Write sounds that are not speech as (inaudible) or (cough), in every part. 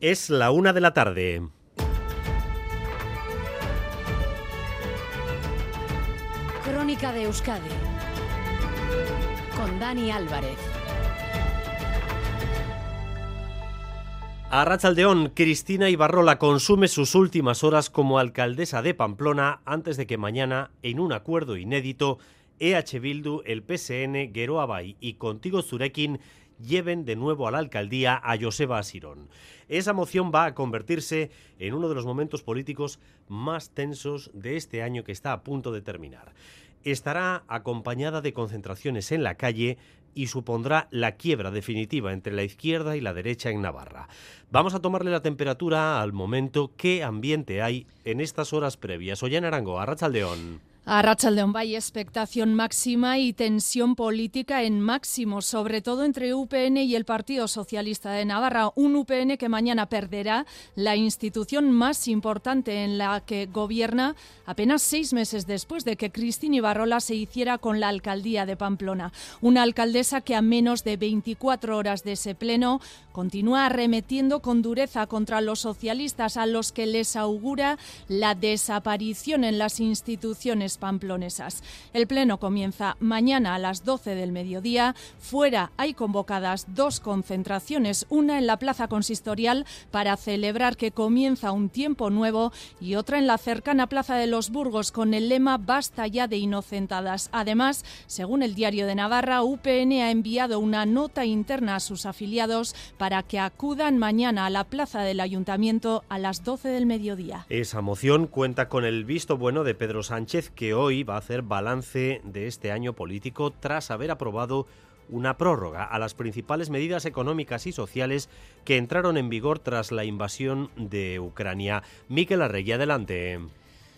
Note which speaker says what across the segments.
Speaker 1: Es la una de la tarde.
Speaker 2: Crónica de Euskadi con Dani Álvarez.
Speaker 1: A Rachaldeón, Cristina Ibarrola consume sus últimas horas como alcaldesa de Pamplona antes de que mañana, en un acuerdo inédito, EH Bildu, el PSN, Geroa Bay y Contigo Zurekin lleven de nuevo a la alcaldía a Joseba Asirón. Esa moción va a convertirse en uno de los momentos políticos más tensos de este año que está a punto de terminar. Estará acompañada de concentraciones en la calle y supondrá la quiebra definitiva entre la izquierda y la derecha en Navarra. Vamos a tomarle la temperatura al momento, qué ambiente hay en estas horas previas. Ollán Arango, Arrachaldeón.
Speaker 3: A Rachaldeón hay expectación máxima y tensión política en máximo, sobre todo entre UPN y el Partido Socialista de Navarra. Un UPN que mañana perderá la institución más importante en la que gobierna apenas seis meses después de que Cristina Ibarrola se hiciera con la alcaldía de Pamplona. Una alcaldesa que a menos de 24 horas de ese pleno continúa arremetiendo con dureza contra los socialistas a los que les augura la desaparición en las instituciones pamplonesas. El pleno comienza mañana a las 12 del mediodía. Fuera hay convocadas dos concentraciones, una en la Plaza Consistorial para celebrar que comienza un tiempo nuevo y otra en la cercana Plaza de los Burgos con el lema Basta ya de inocentadas. Además, según el diario de Navarra, UPN ha enviado una nota interna a sus afiliados para que acudan mañana a la Plaza del Ayuntamiento a las 12 del mediodía.
Speaker 1: Esa moción cuenta con el visto bueno de Pedro Sánchez, que hoy va a hacer balance de este año político tras haber aprobado una prórroga a las principales medidas económicas y sociales que entraron en vigor tras la invasión de Ucrania. Miquel Arregui, adelante.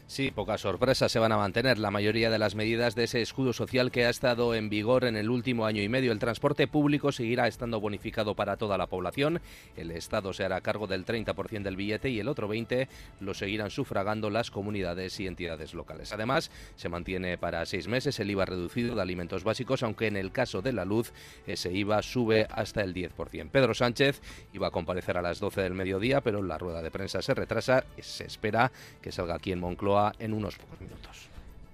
Speaker 4: Sí, pocas sorpresas se van a mantener la mayoría de las medidas de ese escudo social que ha estado en vigor en el último año y medio. El transporte público seguirá estando bonificado para toda la población. El Estado se hará cargo del 30% del billete y el otro 20% lo seguirán sufragando las comunidades y entidades locales. Además, se mantiene para seis meses el IVA reducido de alimentos básicos, aunque en el caso de la luz ese IVA sube hasta el 10%. Pedro Sánchez iba a comparecer a las 12 del mediodía, pero la rueda de prensa se retrasa. Se espera que salga aquí en Moncloa en unos pocos minutos.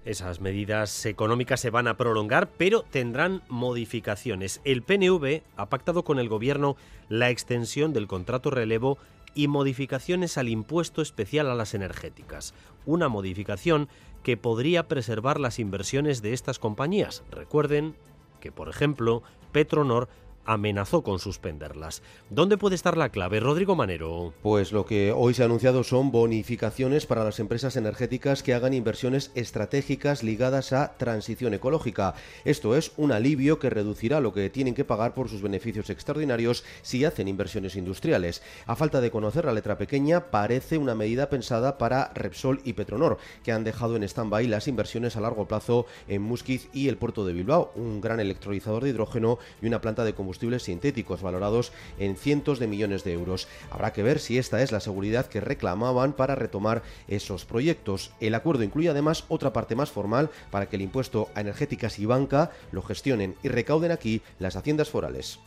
Speaker 1: Esas medidas económicas se van a prolongar, pero tendrán modificaciones. El PNV ha pactado con el Gobierno la extensión del contrato relevo y modificaciones al impuesto especial a las energéticas. Una modificación que podría preservar las inversiones de estas compañías. Recuerden que, por ejemplo, Petronor amenazó con suspenderlas. ¿Dónde puede estar la clave, Rodrigo Manero?
Speaker 5: Pues lo que hoy se ha anunciado son bonificaciones para las empresas energéticas que hagan inversiones estratégicas ligadas a transición ecológica. Esto es un alivio que reducirá lo que tienen que pagar por sus beneficios extraordinarios si hacen inversiones industriales. A falta de conocer la letra pequeña, parece una medida pensada para Repsol y Petronor, que han dejado en stand-by las inversiones a largo plazo en Musquiz y el puerto de Bilbao, un gran electrolizador de hidrógeno y una planta de combustible combustibles sintéticos valorados en cientos de millones de euros. Habrá que ver si esta es la seguridad que reclamaban para retomar esos proyectos. El acuerdo incluye además otra parte más formal para que el impuesto a energéticas y banca lo gestionen y recauden aquí las haciendas forales.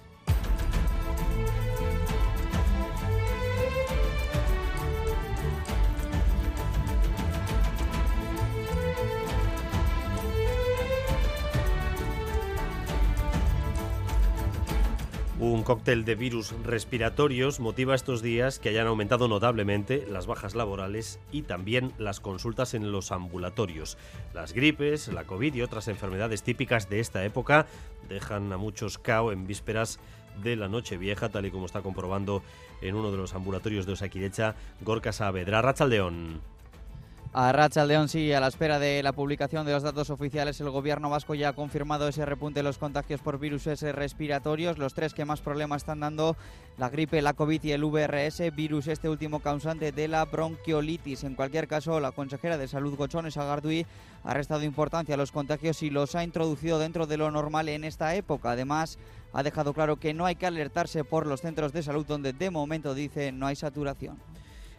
Speaker 1: Un cóctel de virus respiratorios motiva estos días que hayan aumentado notablemente las bajas laborales y también las consultas en los ambulatorios. Las gripes, la COVID y otras enfermedades típicas de esta época dejan a muchos cao en vísperas de la noche vieja, tal y como está comprobando en uno de los ambulatorios de Osaquirecha, Gorka Saavedra, Rachaldeón.
Speaker 6: A Racha León sí, a la espera de la publicación de los datos oficiales, el gobierno vasco ya ha confirmado ese repunte de los contagios por virus respiratorios. Los tres que más problemas están dando, la gripe, la COVID y el VRS, virus este último causante de la bronquiolitis. En cualquier caso, la consejera de Salud Gochones Agardui ha restado importancia a los contagios y los ha introducido dentro de lo normal en esta época. Además, ha dejado claro que no hay que alertarse por los centros de salud donde de momento dice no hay saturación.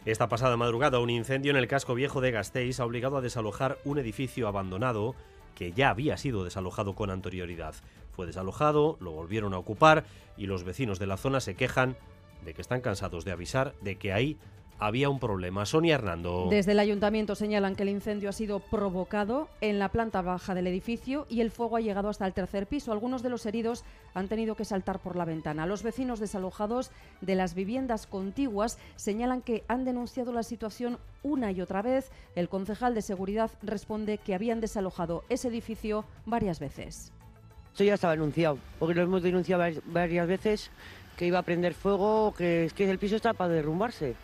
Speaker 1: Esta pasada madrugada, un incendio en el casco viejo de Gasteiz ha obligado a desalojar un edificio abandonado que ya había sido desalojado con anterioridad. Fue desalojado, lo volvieron a ocupar y los vecinos de la zona se quejan de que están cansados de avisar de que hay había un problema. Sonia Hernando.
Speaker 7: Desde el ayuntamiento señalan que el incendio ha sido provocado en la planta baja del edificio y el fuego ha llegado hasta el tercer piso. Algunos de los heridos han tenido que saltar por la ventana. Los vecinos desalojados de las viviendas contiguas señalan que han denunciado la situación una y otra vez. El concejal de seguridad responde que habían desalojado ese edificio varias veces.
Speaker 8: Esto ya estaba anunciado, porque lo hemos denunciado varias veces que iba a prender fuego, que es que el piso está para derrumbarse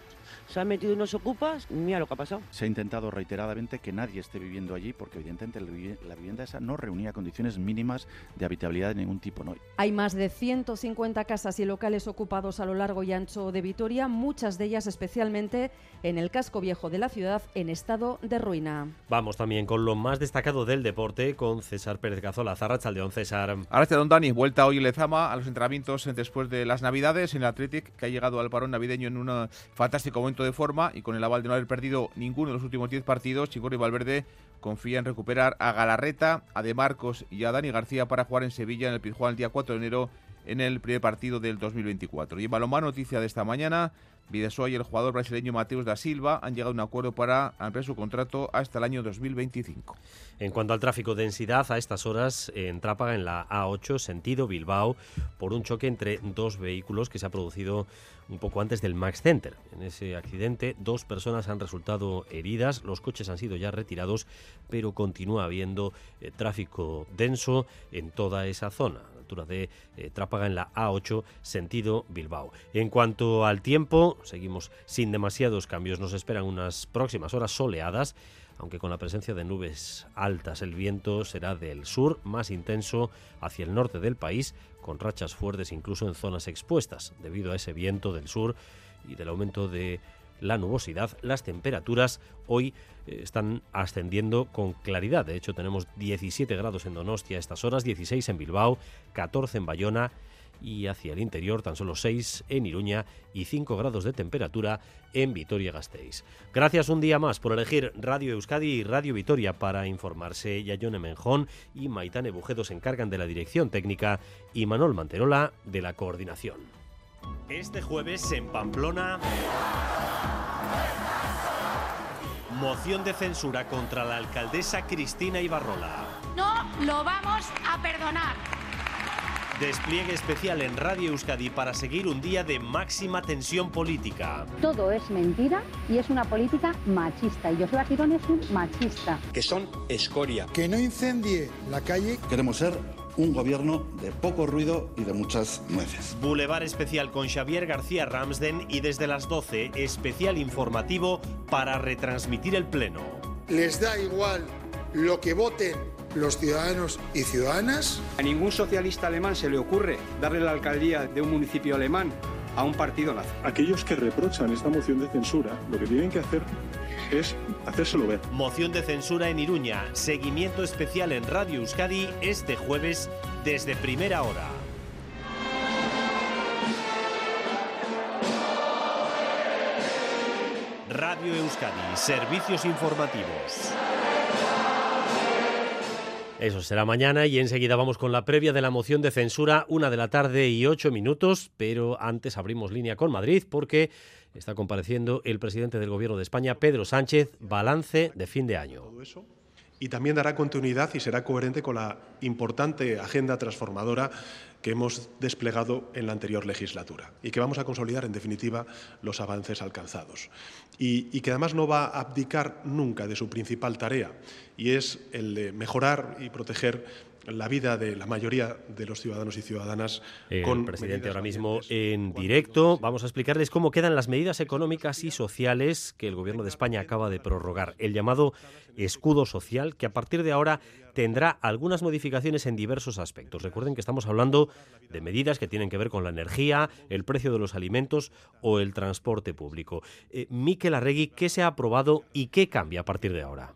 Speaker 8: se han metido unos ocupas, mira lo que ha pasado.
Speaker 9: Se ha intentado reiteradamente que nadie esté viviendo allí porque evidentemente la vivienda esa no reunía condiciones mínimas de habitabilidad de ningún tipo. ¿no?
Speaker 7: Hay más de 150 casas y locales ocupados a lo largo y ancho de Vitoria, muchas de ellas especialmente en el casco viejo de la ciudad en estado de ruina.
Speaker 1: Vamos también con lo más destacado del deporte con César Pérez Cazola, Zarrachaldeón César.
Speaker 10: Ahora don Dani, vuelta hoy Lezama a los entrenamientos después de las Navidades en el Athletic que ha llegado al parón navideño en un fantástico de forma y con el aval de no haber perdido ninguno de los últimos 10 partidos, Chicorri Valverde confía en recuperar a Galarreta, a De Marcos y a Dani García para jugar en Sevilla en el Pizjuán el día 4 de enero en el primer partido del 2024. Y en balonmano, noticia de esta mañana, Videsoa y el jugador brasileño Mateus da Silva han llegado a un acuerdo para ampliar su contrato hasta el año 2025.
Speaker 1: En cuanto al tráfico de densidad, a estas horas en Trápaga, en la A8, sentido Bilbao, por un choque entre dos vehículos que se ha producido un poco antes del Max Center. En ese accidente, dos personas han resultado heridas, los coches han sido ya retirados, pero continúa habiendo eh, tráfico denso en toda esa zona altura de eh, Trápaga en la A8 sentido Bilbao. En cuanto al tiempo, seguimos sin demasiados cambios. Nos esperan unas próximas horas soleadas aunque con la presencia de nubes altas. El viento será del sur, más intenso hacia el norte del país, con rachas fuertes incluso en zonas expuestas. Debido a ese viento del sur y del aumento de la nubosidad, las temperaturas hoy eh, están ascendiendo con claridad. De hecho, tenemos 17 grados en Donostia a estas horas, 16 en Bilbao, 14 en Bayona y hacia el interior tan solo 6 en Iruña y 5 grados de temperatura en Vitoria-Gasteiz. Gracias un día más por elegir Radio Euskadi y Radio Vitoria para informarse. Yayone Menjón y Maitane Bujedo se encargan de la dirección técnica y Manol Manterola de la coordinación. Este jueves en Pamplona... Moción de censura contra la alcaldesa Cristina Ibarrola.
Speaker 11: No lo vamos a perdonar.
Speaker 1: Despliegue especial en Radio Euskadi para seguir un día de máxima tensión política.
Speaker 12: Todo es mentira y es una política machista. Y José Girón es un machista.
Speaker 13: Que son escoria.
Speaker 14: Que no incendie la calle.
Speaker 15: Queremos ser un gobierno de poco ruido y de muchas nueces.
Speaker 1: Boulevard especial con Xavier García Ramsden y desde las 12 especial informativo para retransmitir el pleno.
Speaker 14: Les da igual lo que voten los ciudadanos y ciudadanas.
Speaker 13: A ningún socialista alemán se le ocurre darle la alcaldía de un municipio alemán a un partido nazi.
Speaker 16: Aquellos que reprochan esta moción de censura, lo que tienen que hacer es hacérselo ver.
Speaker 1: Moción de censura en Iruña. Seguimiento especial en Radio Euskadi este jueves desde primera hora. Radio Euskadi, servicios informativos. Eso será mañana y enseguida vamos con la previa de la moción de censura, una de la tarde y ocho minutos, pero antes abrimos línea con Madrid porque está compareciendo el presidente del Gobierno de España, Pedro Sánchez, balance de fin de año.
Speaker 17: y también dará continuidad y será coherente con la importante agenda transformadora que hemos desplegado en la anterior legislatura y que vamos a consolidar, en definitiva, los avances alcanzados. Y, que además no va a abdicar nunca de su principal tarea, y es el de mejorar y proteger la vida de la mayoría de los ciudadanos y ciudadanas.
Speaker 1: El presidente ahora mismo en directo. Vamos a explicarles cómo quedan las medidas económicas y sociales que el Gobierno de España acaba de prorrogar. El llamado escudo social, que a partir de ahora tendrá algunas modificaciones en diversos aspectos. Recuerden que estamos hablando de medidas que tienen que ver con la energía, el precio de los alimentos o el transporte público. Eh, Miquel Arregui, ¿qué se ha aprobado y qué cambia a partir de ahora?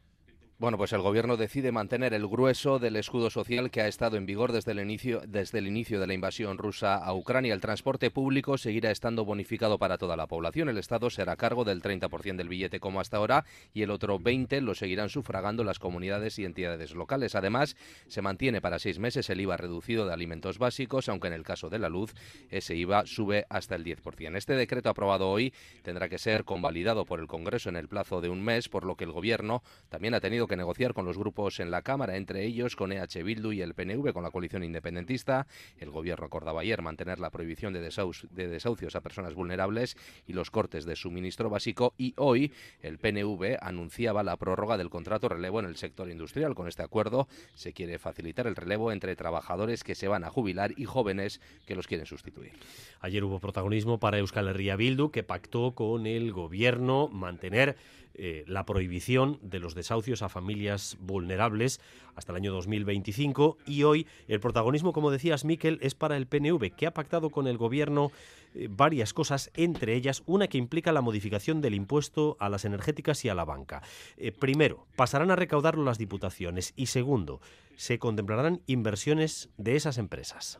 Speaker 4: Bueno, pues el gobierno decide mantener el grueso del escudo social que ha estado en vigor desde el inicio, desde el inicio de la invasión rusa a Ucrania. El transporte público seguirá estando bonificado para toda la población. El Estado será cargo del 30% del billete como hasta ahora y el otro 20% lo seguirán sufragando las comunidades y entidades locales. Además, se mantiene para seis meses el IVA reducido de alimentos básicos, aunque en el caso de la luz ese IVA sube hasta el 10%. Este decreto aprobado hoy tendrá que ser convalidado por el Congreso en el plazo de un mes, por lo que el gobierno también ha tenido que negociar con los grupos en la Cámara, entre ellos con EH Bildu y el PNV, con la coalición independentista. El Gobierno acordaba ayer mantener la prohibición de, de desahucios a personas vulnerables y los cortes de suministro básico y hoy el PNV anunciaba la prórroga del contrato relevo en el sector industrial. Con este acuerdo se quiere facilitar el relevo entre trabajadores que se van a jubilar y jóvenes que los quieren sustituir.
Speaker 1: Ayer hubo protagonismo para Euskal Herria Bildu, que pactó con el Gobierno mantener eh, la prohibición de los desahucios a familias vulnerables hasta el año 2025 y hoy el protagonismo, como decías, Miquel, es para el PNV, que ha pactado con el Gobierno eh, varias cosas, entre ellas una que implica la modificación del impuesto a las energéticas y a la banca. Eh, primero, pasarán a recaudarlo las diputaciones y segundo, se contemplarán inversiones de esas empresas.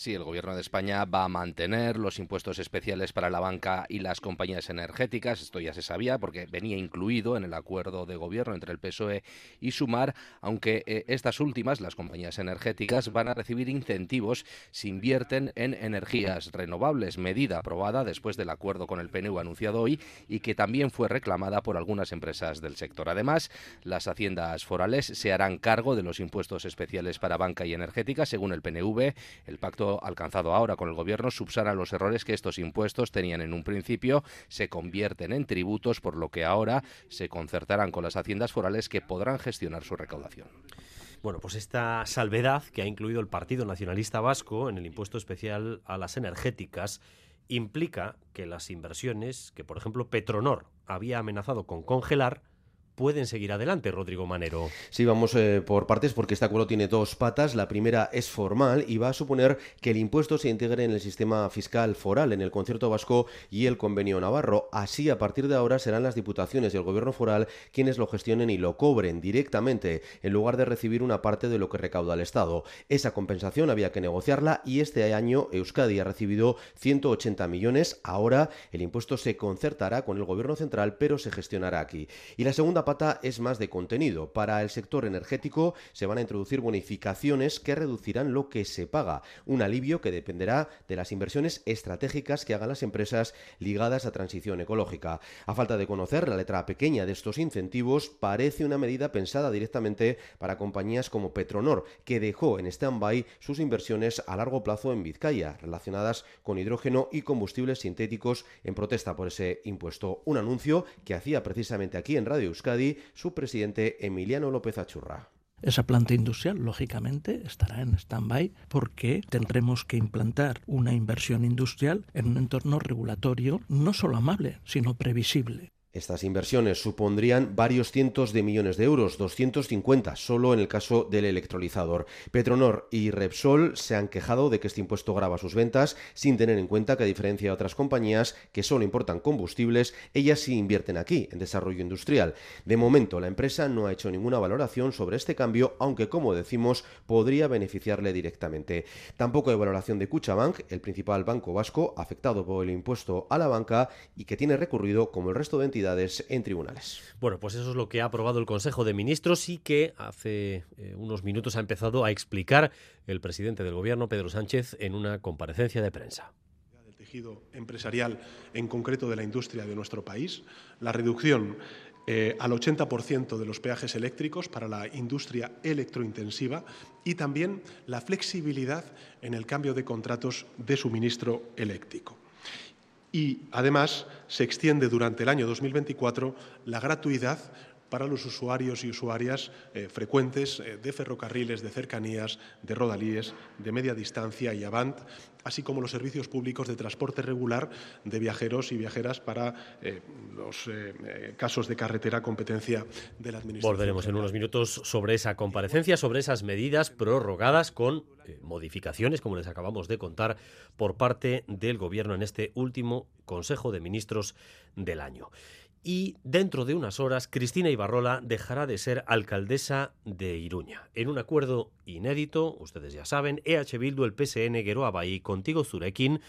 Speaker 4: Sí, el Gobierno de España va a mantener los impuestos especiales para la banca y las compañías energéticas. Esto ya se sabía porque venía incluido en el acuerdo de gobierno entre el PSOE y Sumar, aunque eh, estas últimas, las compañías energéticas, van a recibir incentivos si invierten en energías renovables, medida aprobada después del acuerdo con el PNU anunciado hoy y que también fue reclamada por algunas empresas del sector. Además, las haciendas forales se harán cargo de los impuestos especiales para banca y energética, según el PNV. El pacto alcanzado ahora con el gobierno subsana los errores que estos impuestos tenían en un principio, se convierten en tributos, por lo que ahora se concertarán con las haciendas forales que podrán gestionar su recaudación.
Speaker 1: Bueno, pues esta salvedad que ha incluido el Partido Nacionalista Vasco en el impuesto especial a las energéticas implica que las inversiones que, por ejemplo, Petronor había amenazado con congelar pueden seguir adelante, Rodrigo Manero.
Speaker 5: Sí, vamos eh, por partes porque este acuerdo tiene dos patas. La primera es formal y va a suponer que el impuesto se integre en el sistema fiscal foral, en el concierto vasco y el convenio navarro. Así, a partir de ahora, serán las diputaciones y el gobierno foral quienes lo gestionen y lo cobren directamente, en lugar de recibir una parte de lo que recauda el Estado. Esa compensación había que negociarla y este año Euskadi ha recibido 180 millones. Ahora el impuesto se concertará con el gobierno central, pero se gestionará aquí. Y la segunda es más de contenido. Para el sector energético se van a introducir bonificaciones que reducirán lo que se paga, un alivio que dependerá de las inversiones estratégicas que hagan las empresas ligadas a transición ecológica. A falta de conocer la letra pequeña de estos incentivos, parece una medida pensada directamente para compañías como Petronor, que dejó en stand-by sus inversiones a largo plazo en Vizcaya, relacionadas con hidrógeno y combustibles sintéticos en protesta por ese impuesto. Un anuncio que hacía precisamente aquí en Radio Euskadi su presidente Emiliano López Achurra.
Speaker 18: Esa planta industrial, lógicamente, estará en stand-by porque tendremos que implantar una inversión industrial en un entorno regulatorio no solo amable, sino previsible.
Speaker 5: Estas inversiones supondrían varios cientos de millones de euros, 250 solo en el caso del electrolizador. Petronor y Repsol se han quejado de que este impuesto grava sus ventas sin tener en cuenta que a diferencia de otras compañías que solo importan combustibles, ellas sí invierten aquí en desarrollo industrial. De momento la empresa no ha hecho ninguna valoración sobre este cambio, aunque como decimos podría beneficiarle directamente. Tampoco hay valoración de Cuchabank, el principal banco vasco afectado por el impuesto a la banca y que tiene recurrido como el resto de entidades en tribunales.
Speaker 1: Bueno, pues eso es lo que ha aprobado el Consejo de Ministros y que hace eh, unos minutos ha empezado a explicar el presidente del Gobierno, Pedro Sánchez, en una comparecencia de prensa
Speaker 19: del tejido empresarial, en concreto de la industria de nuestro país, la reducción eh, al 80% de los peajes eléctricos para la industria electrointensiva y también la flexibilidad en el cambio de contratos de suministro eléctrico y además se extiende durante el año 2024 la gratuidad para los usuarios y usuarias eh, frecuentes eh, de ferrocarriles, de cercanías, de rodalíes, de media distancia y avant, así como los servicios públicos de transporte regular de viajeros y viajeras para eh, los casos de carretera competencia de la Administración.
Speaker 1: Volveremos en unos minutos sobre esa comparecencia, sobre esas medidas prorrogadas con modificaciones, como les acabamos de contar, por parte del Gobierno en este último Consejo de Ministros del año. Y dentro de unas horas Cristina Ibarrola dejará de ser alcaldesa de Iruña. En un acuerdo inédito, ustedes ya saben, EH Bildu, el PSN, Geroa Bahí, Contigo Zurekin,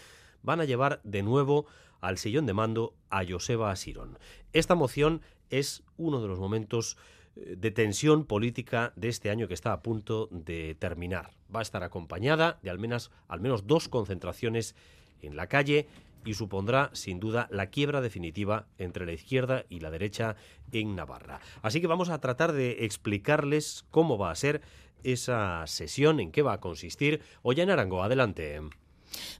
Speaker 1: van a llevar de nuevo al sillón de mando a Joseba Asirón. Esta moción es uno de los momentos eh, de tensión política de este año que está a punto de terminar. Va a estar acompañada de al menos, al menos dos concentraciones en la calle y supondrá sin duda la quiebra definitiva entre la izquierda y la derecha en Navarra. Así que vamos a tratar de explicarles cómo va a ser esa sesión, en qué va a consistir. en Arango, adelante.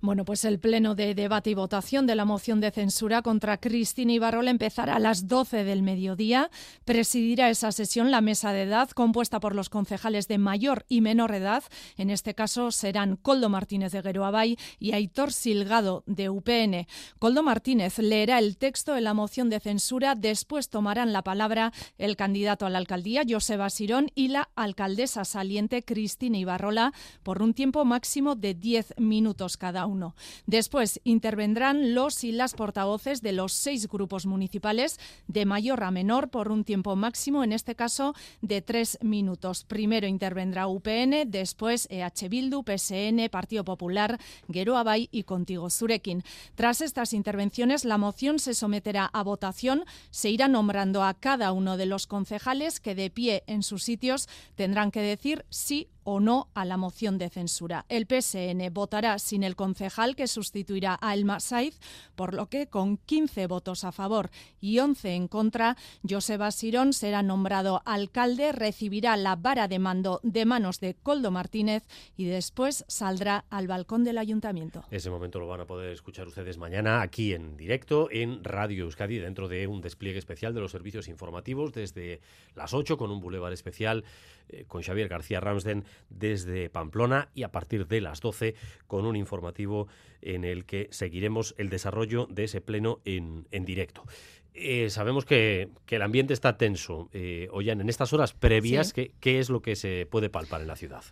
Speaker 3: Bueno, pues el pleno de debate y votación de la moción de censura contra Cristina Ibarrola empezará a las 12 del mediodía. Presidirá esa sesión la mesa de edad compuesta por los concejales de mayor y menor edad. En este caso serán Coldo Martínez de Gueroabay y Aitor Silgado de UPN. Coldo Martínez leerá el texto de la moción de censura. Después tomarán la palabra el candidato a la alcaldía, Joseba Sirón, y la alcaldesa saliente, Cristina Ibarrola, por un tiempo máximo de 10 minutos cada uno. Después intervendrán los y las portavoces de los seis grupos municipales de mayor a menor por un tiempo máximo, en este caso de tres minutos. Primero intervendrá UPN, después EH Bildu, PSN, Partido Popular, Geroabay y Contigo Zurekin. Tras estas intervenciones, la moción se someterá a votación. Se irá nombrando a cada uno de los concejales que de pie en sus sitios tendrán que decir sí o no a la moción de censura. El PSN votará sin el concejal que sustituirá a Elma Saiz, por lo que con 15 votos a favor y 11 en contra, Joseba Sirón será nombrado alcalde, recibirá la vara de mando de manos de Coldo Martínez y después saldrá al balcón del ayuntamiento.
Speaker 1: Ese momento lo van a poder escuchar ustedes mañana aquí en directo en Radio Euskadi dentro de un despliegue especial de los servicios informativos desde las 8 con un bulevar especial eh, con Xavier García Ramsden desde Pamplona y a partir de las 12 con un informativo en el que seguiremos el desarrollo de ese pleno en, directo. Eh, sabemos que, el ambiente está tenso. Eh, oigan, en estas horas previas, ¿qué es lo que se puede palpar en la ciudad?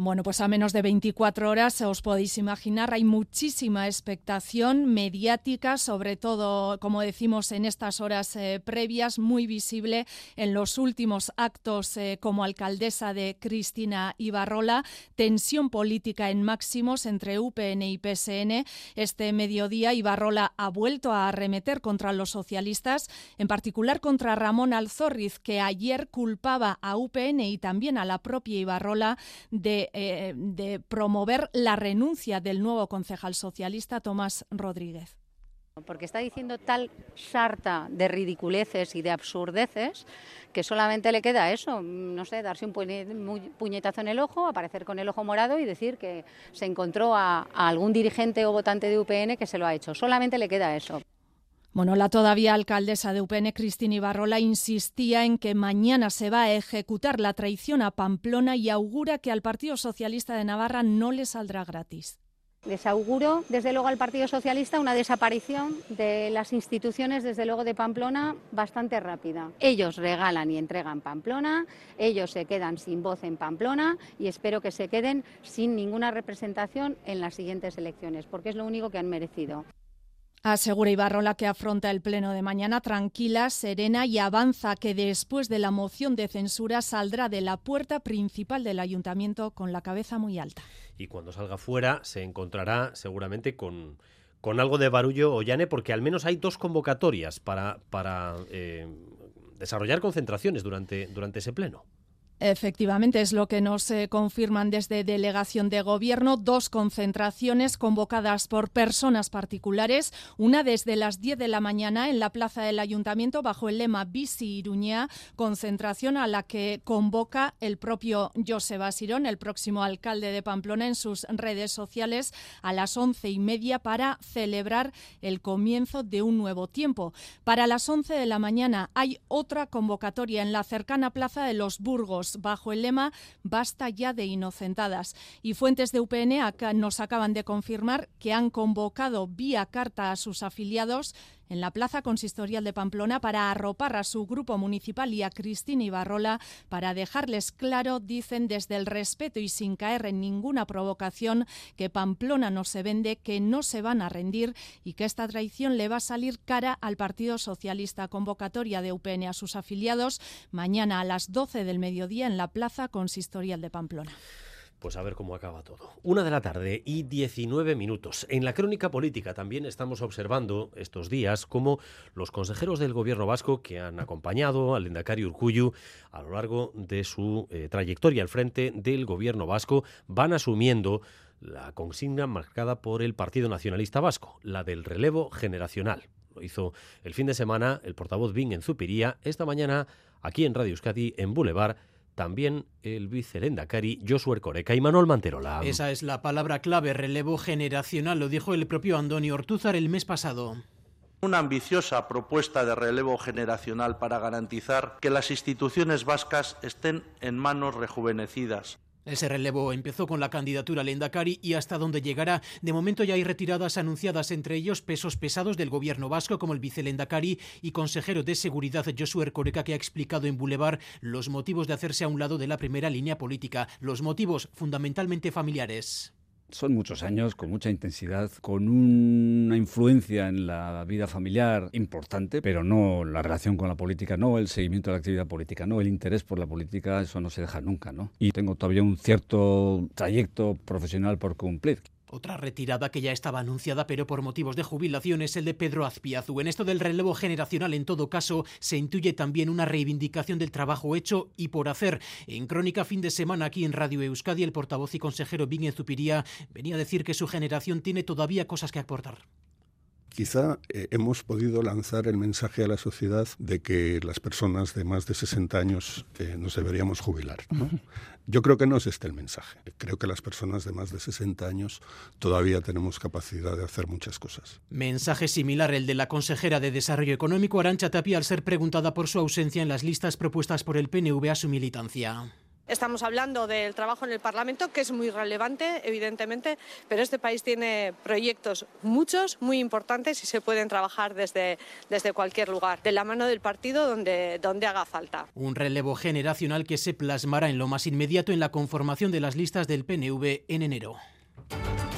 Speaker 3: Bueno, pues a menos de 24 horas os podéis imaginar, hay muchísima expectación mediática, sobre todo, como decimos, en estas horas eh, previas, muy visible en los últimos actos eh, como alcaldesa de Cristina Ibarrola, tensión política en máximos entre UPN y PSN. Este mediodía Ibarrola ha vuelto a arremeter contra los socialistas, en particular contra Ramón Alzorriz, que ayer culpaba a UPN y también a la propia Ibarrola de eh, de, promover la renuncia del nuevo concejal socialista Tomás Rodríguez
Speaker 12: porque está diciendo tal sarta de ridiculeces y de absurdeces que solamente le queda eso, no sé, darse un puñetazo en el ojo, aparecer con el ojo morado y decir que se encontró a algún dirigente o votante de UPN que se lo ha hecho. Solamente le queda eso.
Speaker 3: Bueno, la todavía alcaldesa de UPN, Cristina Ibarrola, insistía en que mañana se va a ejecutar la traición a Pamplona y augura que al Partido Socialista de Navarra no le saldrá gratis.
Speaker 12: Les auguro, desde luego, al Partido Socialista una desaparición de las instituciones, desde luego, de Pamplona bastante rápida. Ellos regalan y entregan Pamplona, ellos se quedan sin voz en Pamplona y espero que se queden sin ninguna representación en las siguientes elecciones, porque es lo único que han merecido.
Speaker 3: Asegura Ibarrola que afronta el pleno de mañana tranquila, serena y avanza que después de la moción de censura saldrá de la puerta principal del ayuntamiento con la cabeza muy alta.
Speaker 1: Y cuando salga fuera se encontrará seguramente con, con algo de barullo Ollane, porque al menos hay dos convocatorias para, para eh, desarrollar concentraciones durante, durante ese pleno.
Speaker 3: Efectivamente, es lo que nos eh, confirman desde Delegación de Gobierno. Dos concentraciones convocadas por personas particulares. Una desde las 10 de la mañana en la Plaza del Ayuntamiento bajo el lema Bici Iruña, concentración a la que convoca el propio José Basirón, el próximo alcalde de Pamplona, en sus redes sociales a las once y media para celebrar el comienzo de un nuevo tiempo. Para las 11 de la mañana hay otra convocatoria en la cercana Plaza de los Burgos bajo el lema Basta ya de inocentadas. Y fuentes de UPN nos acaban de confirmar que han convocado vía carta a sus afiliados en la Plaza Consistorial de Pamplona para arropar a su grupo municipal y a Cristina Ibarrola para dejarles claro, dicen desde el respeto y sin caer en ninguna provocación, que Pamplona no se vende, que no se van a rendir y que esta traición le va a salir cara al Partido Socialista. Convocatoria de UPN a sus afiliados mañana a las 12 del mediodía en la Plaza Consistorial de Pamplona.
Speaker 1: Pues a ver cómo acaba todo. Una de la tarde y 19 minutos. En la crónica política también estamos observando estos días cómo los consejeros del gobierno vasco que han acompañado al Endacari Urcuyu a lo largo de su eh, trayectoria al frente del gobierno vasco van asumiendo la consigna marcada por el Partido Nacionalista Vasco, la del relevo generacional. Lo hizo el fin de semana el portavoz Bing en Zupiría, esta mañana aquí en Radio Euskadi, en Boulevard, también el vicelendacari Josué Ercoreca y Manuel Manterola.
Speaker 20: Esa es la palabra clave, relevo generacional, lo dijo el propio Andoni Ortúzar el mes pasado.
Speaker 21: Una ambiciosa propuesta de relevo generacional para garantizar que las instituciones vascas estén en manos rejuvenecidas.
Speaker 20: Ese relevo empezó con la candidatura al Endacari y hasta donde llegará. De momento ya hay retiradas anunciadas, entre ellos pesos pesados del gobierno vasco, como el vicelendacari y consejero de seguridad Josué Ercoreca, que ha explicado en Boulevard los motivos de hacerse a un lado de la primera línea política. Los motivos fundamentalmente familiares.
Speaker 22: Son muchos años, con mucha intensidad, con una influencia en la vida familiar importante, pero no la relación con la política, no el seguimiento de la actividad política, no el interés por la política, eso no se deja nunca, ¿no? Y tengo todavía un cierto trayecto profesional por cumplir.
Speaker 20: Otra retirada que ya estaba anunciada pero por motivos de jubilación es el de Pedro Azpiazu. En esto del relevo generacional, en todo caso, se intuye también una reivindicación del trabajo hecho y por hacer. En Crónica fin de semana aquí en Radio Euskadi, el portavoz y consejero Víñez Zupiría venía a decir que su generación tiene todavía cosas que aportar
Speaker 23: quizá eh, hemos podido lanzar el mensaje a la sociedad de que las personas de más de 60 años eh, nos deberíamos jubilar. ¿no? Yo creo que no es este el mensaje. Creo que las personas de más de 60 años todavía tenemos capacidad de hacer muchas cosas.
Speaker 20: Mensaje similar el de la consejera de Desarrollo Económico, Arancha Tapia, al ser preguntada por su ausencia en las listas propuestas por el PNV a su militancia.
Speaker 24: Estamos hablando del trabajo en el Parlamento, que es muy relevante, evidentemente, pero este país tiene proyectos muchos, muy importantes y se pueden trabajar desde, desde cualquier lugar, de la mano del partido donde, donde haga falta.
Speaker 20: Un relevo generacional que se plasmará en lo más inmediato en la conformación de las listas del PNV en enero.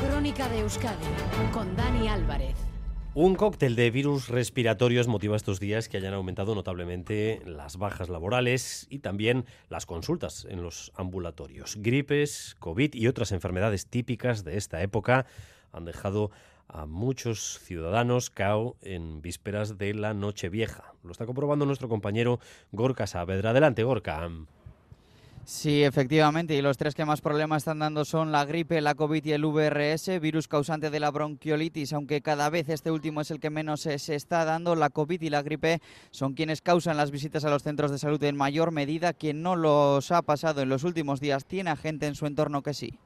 Speaker 2: Crónica de Euskadi con Dani Álvarez.
Speaker 1: Un cóctel de virus respiratorios motiva estos días que hayan aumentado notablemente las bajas laborales y también las consultas en los ambulatorios. Gripes, COVID y otras enfermedades típicas de esta época han dejado a muchos ciudadanos cao en vísperas de la Nochevieja. Lo está comprobando nuestro compañero Gorka Saavedra. Adelante, Gorka.
Speaker 6: Sí, efectivamente, y los tres que más problemas están dando son la gripe, la COVID y el VRS, virus causante de la bronquiolitis, aunque cada vez este último es el que menos se está dando. La COVID y la gripe son quienes causan las visitas a los centros de salud en mayor medida. Quien no los ha pasado en los últimos días tiene a gente en su entorno que sí.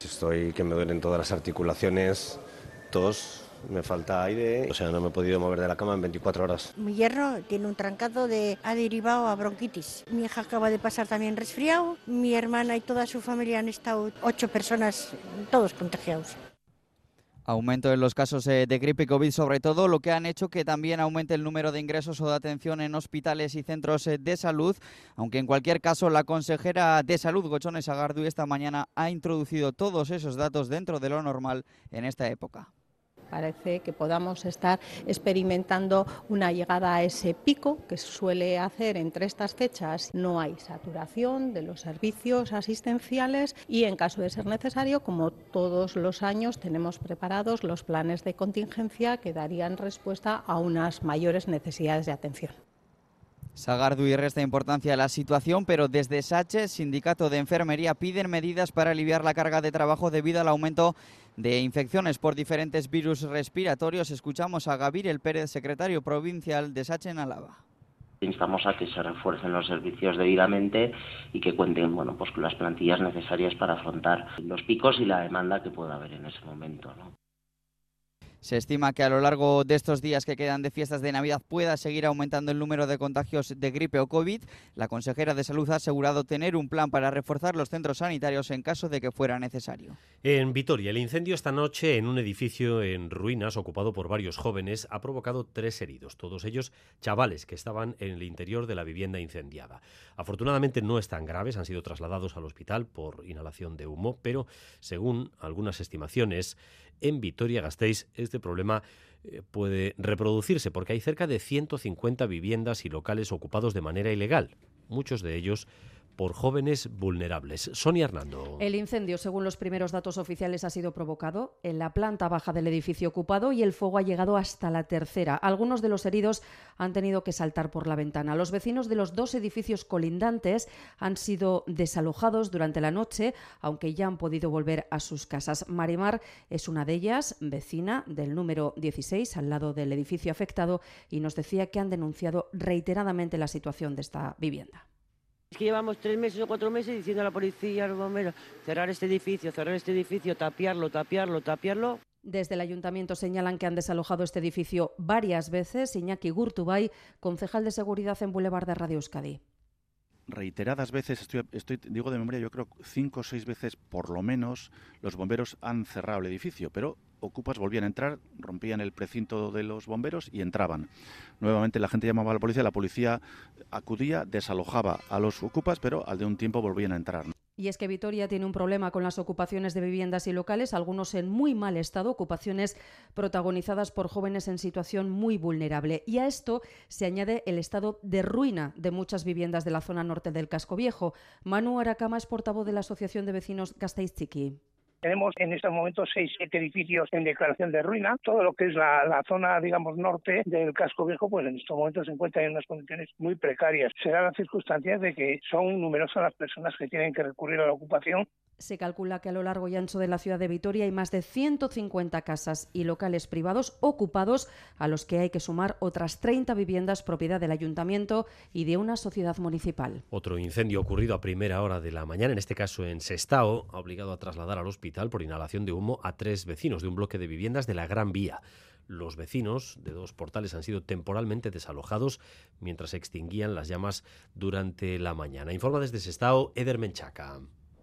Speaker 25: Estoy que me duelen todas las articulaciones, tos, me falta aire, o sea, no me he podido mover de la cama en 24 horas.
Speaker 26: Mi hierro tiene un trancado de ha derivado a bronquitis. Mi hija acaba de pasar también resfriado, mi hermana y toda su familia han estado ocho personas, todos contagiados.
Speaker 6: Aumento en los casos eh, de gripe y COVID, sobre todo, lo que han hecho que también aumente el número de ingresos o de atención en hospitales y centros eh, de salud, aunque en cualquier caso la consejera de salud, Gochones Agardu, esta mañana ha introducido todos esos datos dentro de lo normal en esta época.
Speaker 27: Parece que podamos estar experimentando una llegada a ese pico que suele hacer entre estas fechas. No hay saturación de los servicios asistenciales y en caso de ser necesario, como todos los años, tenemos preparados los planes de contingencia que darían respuesta a unas mayores necesidades de atención.
Speaker 6: Sagardu y resta importancia a la situación, pero desde SACHE, Sindicato de Enfermería, piden medidas para aliviar la carga de trabajo debido al aumento de infecciones por diferentes virus respiratorios. Escuchamos a Gabriel Pérez, secretario provincial de SACHE en Álava.
Speaker 28: Instamos a que se refuercen los servicios debidamente y que cuenten bueno, pues con las plantillas necesarias para afrontar los picos y la demanda que pueda haber en ese momento. ¿no?
Speaker 6: Se estima que a lo largo de estos días que quedan de fiestas de Navidad pueda seguir aumentando el número de contagios de gripe o COVID. La consejera de Salud ha asegurado tener un plan para reforzar los centros sanitarios en caso de que fuera necesario.
Speaker 1: En Vitoria, el incendio esta noche en un edificio en ruinas ocupado por varios jóvenes ha provocado tres heridos, todos ellos chavales que estaban en el interior de la vivienda incendiada. Afortunadamente no están graves, han sido trasladados al hospital por inhalación de humo, pero según algunas estimaciones, en Vitoria-Gasteiz este problema eh, puede reproducirse porque hay cerca de 150 viviendas y locales ocupados de manera ilegal, muchos de ellos por jóvenes vulnerables. Sonia Hernando.
Speaker 7: El incendio, según los primeros datos oficiales, ha sido provocado en la planta baja del edificio ocupado y el fuego ha llegado hasta la tercera. Algunos de los heridos han tenido que saltar por la ventana. Los vecinos de los dos edificios colindantes han sido desalojados durante la noche, aunque ya han podido volver a sus casas. Marimar es una de ellas, vecina del número 16, al lado del edificio afectado, y nos decía que han denunciado reiteradamente la situación de esta vivienda.
Speaker 8: Es que llevamos tres meses o cuatro meses diciendo a la policía, a los bomberos, cerrar este edificio, cerrar este edificio, tapiarlo, tapiarlo, tapiarlo.
Speaker 7: Desde el ayuntamiento señalan que han desalojado este edificio varias veces. Iñaki Gurtubay, concejal de seguridad en Boulevard de Radio Euskadi
Speaker 9: reiteradas veces, estoy, estoy, digo de memoria, yo creo cinco o seis veces por lo menos, los bomberos han cerrado el edificio, pero ocupas volvían a entrar, rompían el precinto de los bomberos y entraban. Nuevamente la gente llamaba a la policía, la policía acudía, desalojaba a los ocupas, pero al de un tiempo volvían a entrar.
Speaker 7: Y es que Vitoria tiene un problema con las ocupaciones de viviendas y locales, algunos en muy mal estado, ocupaciones protagonizadas por jóvenes en situación muy vulnerable. Y a esto se añade el estado de ruina de muchas viviendas de la zona norte del casco viejo. Manu Aracama es portavoz de la Asociación de Vecinos Gasteiz.
Speaker 29: Tenemos en estos momentos seis, siete edificios en declaración de ruina. Todo lo que es la, zona, digamos, norte del casco viejo, pues en estos momentos se encuentra en unas condiciones muy precarias. Se dan las circunstancias de que son numerosas las personas que tienen que recurrir a la ocupación
Speaker 7: se calcula que a lo largo y ancho de la ciudad de Vitoria hay más de 150 casas y locales privados ocupados, a los que hay que sumar otras 30 viviendas propiedad del ayuntamiento y de una sociedad municipal.
Speaker 1: Otro incendio ocurrido a primera hora de la mañana, en este caso en Sestao, ha obligado a trasladar al hospital por inhalación de humo a tres vecinos de un bloque de viviendas de la Gran Vía. Los vecinos de dos portales han sido temporalmente desalojados mientras extinguían las llamas durante la mañana. Informa desde Sestao Eder Menchaca.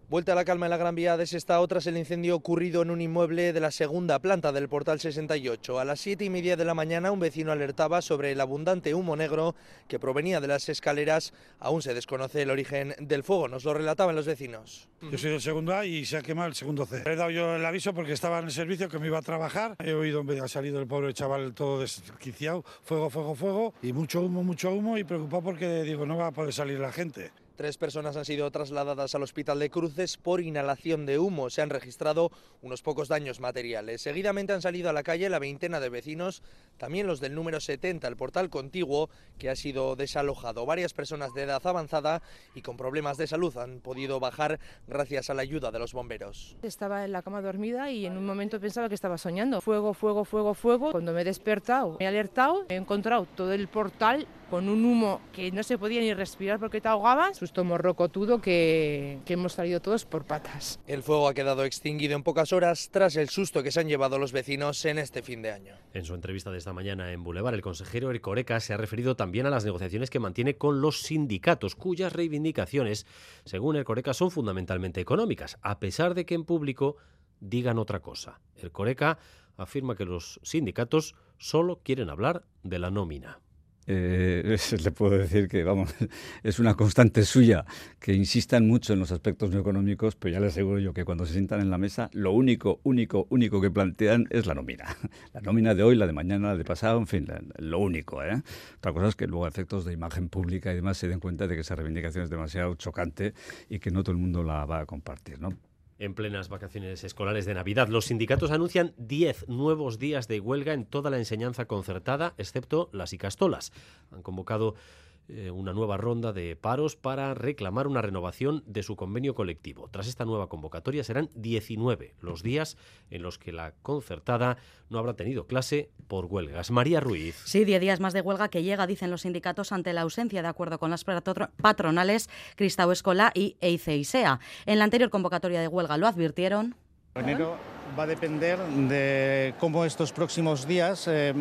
Speaker 30: Vuelta a la calma en la Gran Vía de Sestao tras el incendio ocurrido en un inmueble de la segunda planta del portal 68. A las siete y media de la mañana un vecino alertaba sobre el abundante humo negro que provenía de las escaleras. Aún se desconoce el origen del fuego, nos lo relataban los vecinos.
Speaker 31: Yo soy del segundo A y se ha quemado el segundo C. He dado yo el aviso porque estaba en el servicio que me iba a trabajar. He oído, ha salido el pobre chaval todo desquiciado, fuego, fuego, fuego y mucho humo, mucho humo y preocupado porque digo, no va a poder salir la gente.
Speaker 30: Tres personas han sido trasladadas al hospital de Cruces por inhalación de humo. Se han registrado unos pocos daños materiales. Seguidamente han salido a la calle la veintena de vecinos, también los del número 70, el portal contiguo, que ha sido desalojado. Varias personas de edad avanzada y con problemas de salud han podido bajar gracias a la ayuda de los bomberos.
Speaker 32: Estaba en la cama dormida y en un momento pensaba que estaba soñando. Fuego, fuego, fuego, fuego. Cuando me he despertado, me he alertado, he encontrado todo el portal con un humo que no se podía ni respirar porque te ahogabas, susto morrocotudo que, que hemos salido todos por patas.
Speaker 30: El fuego ha quedado extinguido en pocas horas tras el susto que se han llevado los vecinos en este fin de año.
Speaker 1: En su entrevista de esta mañana en Boulevard, el consejero Ercoreca se ha referido también a las negociaciones que mantiene con los sindicatos, cuyas reivindicaciones, según Ercoreca, son fundamentalmente económicas, a pesar de que en público digan otra cosa. Ercoreca afirma que los sindicatos solo quieren hablar de la nómina.
Speaker 22: Eh, (laughs) le puedo decir que, vamos, (laughs) es una constante suya que insistan mucho en los aspectos no económicos, pero ya le aseguro yo que cuando se sientan en la mesa, lo único, único, único que plantean es la nómina. (laughs) La nómina de hoy, la de mañana, la de pasado, en fin, lo único. ¿eh? Otra cosa es que luego efectos de imagen pública y demás se den cuenta de que esa reivindicación es demasiado chocante y que no todo el mundo la va a compartir, ¿no?
Speaker 1: En plenas vacaciones escolares de Navidad, los sindicatos anuncian 10 nuevos días de huelga en toda la enseñanza concertada, excepto las icastolas. Han convocado eh, una nueva ronda de paros para reclamar una renovación de su convenio colectivo. Tras esta nueva convocatoria serán 19 los días en los que la concertada no habrá tenido clase por huelgas. María Ruiz.
Speaker 33: Sí, 10 días más de huelga que llega, dicen los sindicatos, ante la ausencia de acuerdo con las patronales Cristau Escola y EICEISEA. En la anterior convocatoria de huelga lo advirtieron.
Speaker 34: Enero
Speaker 35: va a depender de cómo estos próximos días eh,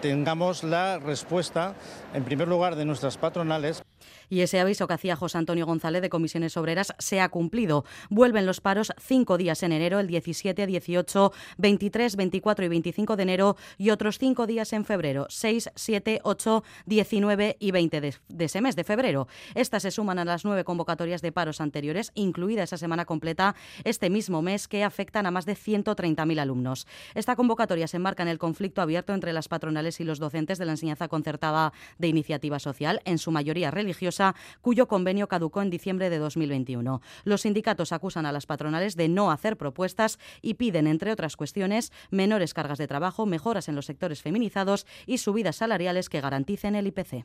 Speaker 35: tengamos la respuesta, en primer lugar, de nuestras patronales.
Speaker 33: Y ese aviso que hacía José Antonio González de Comisiones Obreras se ha cumplido. Vuelven los paros cinco días en enero, el 17, 18, 23, 24 y 25 de enero, y otros cinco días en febrero, 6, 7, 8, 19 y 20 de, de ese mes de febrero. Estas se suman a las nueve convocatorias de paros anteriores, incluida esa semana completa este mismo mes, que afectan a más de 130.000 alumnos. Esta convocatoria se enmarca en el conflicto abierto entre las patronales y los docentes de la enseñanza concertada de iniciativa social, en su mayoría religiosa, cuyo convenio caducó en diciembre de 2021. Los sindicatos acusan a las patronales de no hacer propuestas y piden, entre otras cuestiones, menores cargas de trabajo, mejoras en los sectores feminizados y subidas salariales que garanticen el IPC.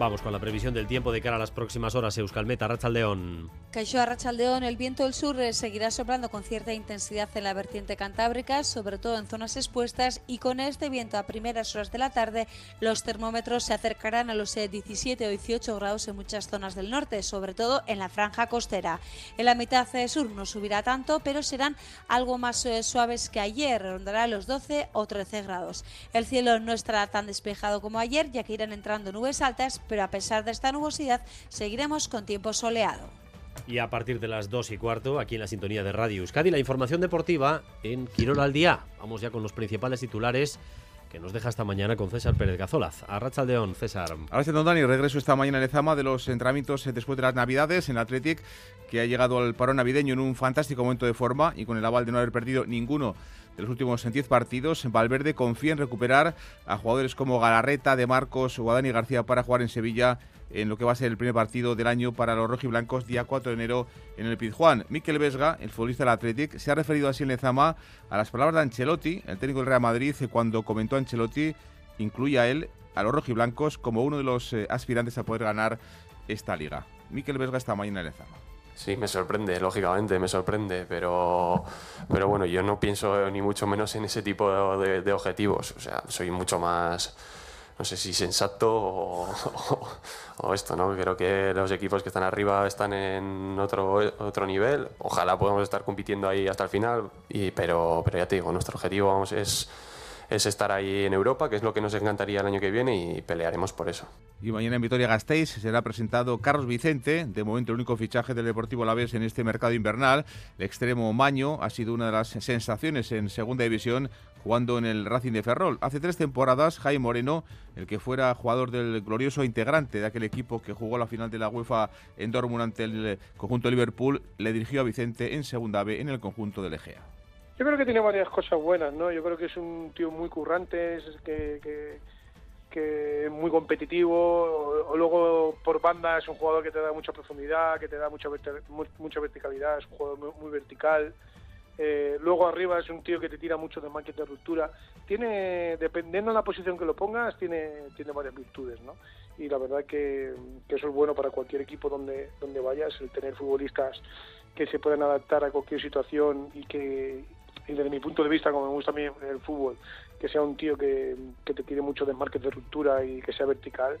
Speaker 1: Vamos con la previsión del tiempo de cara a las próximas horas. Euskalmeta, Rachaldeón.
Speaker 36: Caixó Rachaldeón, el viento del sur eh, seguirá soplando con cierta intensidad en la vertiente cantábrica, sobre todo en zonas expuestas, y con este viento a primeras horas de la tarde, los termómetros se acercarán a los 17 o 18 grados en muchas zonas del norte, sobre todo en la franja costera. En la mitad eh, sur no subirá tanto, pero serán algo más eh, suaves que ayer, rondará los 12 o 13 grados. El cielo no estará tan despejado como ayer, ya que irán entrando nubes altas, pero a pesar de esta nubosidad seguiremos con tiempo soleado.
Speaker 1: Y a partir de las 2 y cuarto, aquí en la sintonía de Radio Euskadi, la información deportiva en Quirol al día. Vamos ya con los principales titulares que nos deja esta mañana con César Pérez Gazolaz. A Rachaldeón, César.
Speaker 10: Ahora sí, don Dani, regreso esta mañana en Ezama de los entrenamientos después de las Navidades en Athletic, que ha llegado al parón navideño en un fantástico momento de forma y con el aval de no haber perdido ninguno los últimos 10 partidos, Valverde confía en recuperar a jugadores como Galarreta, De Marcos o a Dani García para jugar en Sevilla en lo que va a ser el primer partido del año para los rojiblancos, día 4 de enero en el Pizjuán. Miquel Vesga, el futbolista del Athletic, se ha referido así en Lezama a las palabras de Ancelotti, el técnico del Real Madrid, cuando comentó a Ancelotti, incluye a él, a los rojiblancos, como uno de los eh, aspirantes a poder ganar esta liga. Miquel Vesga esta mañana en Lezama.
Speaker 37: Sí, me sorprende, lógicamente, me sorprende, pero, pero bueno, yo no pienso ni mucho menos en ese tipo de, objetivos. O sea, soy mucho más, no sé si sensato (laughs) o, esto, ¿no? Creo que los equipos que están arriba están en otro, otro nivel. Ojalá podamos estar compitiendo ahí hasta el final, pero, pero ya te digo, nuestro objetivo vamos, es es estar ahí en Europa, que es lo que nos encantaría el año que viene y pelearemos por eso.
Speaker 10: Y mañana en Vitoria-Gasteiz será presentado Carlos Vicente, de momento el único fichaje del Deportivo Alavés en este mercado invernal. El extremo Maño ha sido una de las sensaciones en Segunda División jugando en el Racing de Ferrol. Hace tres temporadas, Jaime Moreno, el que fuera jugador del glorioso integrante de aquel equipo que jugó la final de la UEFA en Dortmund ante el conjunto de Liverpool, le dirigió a Vicente en Segunda B en el conjunto del Egea.
Speaker 32: Yo creo que tiene varias cosas buenas, ¿no? Yo creo que es un tío muy currante, es que, que, muy competitivo, o, luego por banda es un jugador que te da mucha profundidad, que te da mucha, mucha verticalidad, es un jugador muy, muy vertical. Eh, luego arriba es un tío que te tira mucho de máquina de ruptura. Tiene, dependiendo de la posición que lo pongas, tiene, tiene varias virtudes, ¿no? Y la verdad que, que eso es bueno para cualquier equipo donde, donde vayas, el tener futbolistas que se puedan adaptar a cualquier situación y que, y desde mi punto de vista, como me gusta a mí el fútbol, que sea un tío que, que te tire mucho desmarques de ruptura y que sea vertical.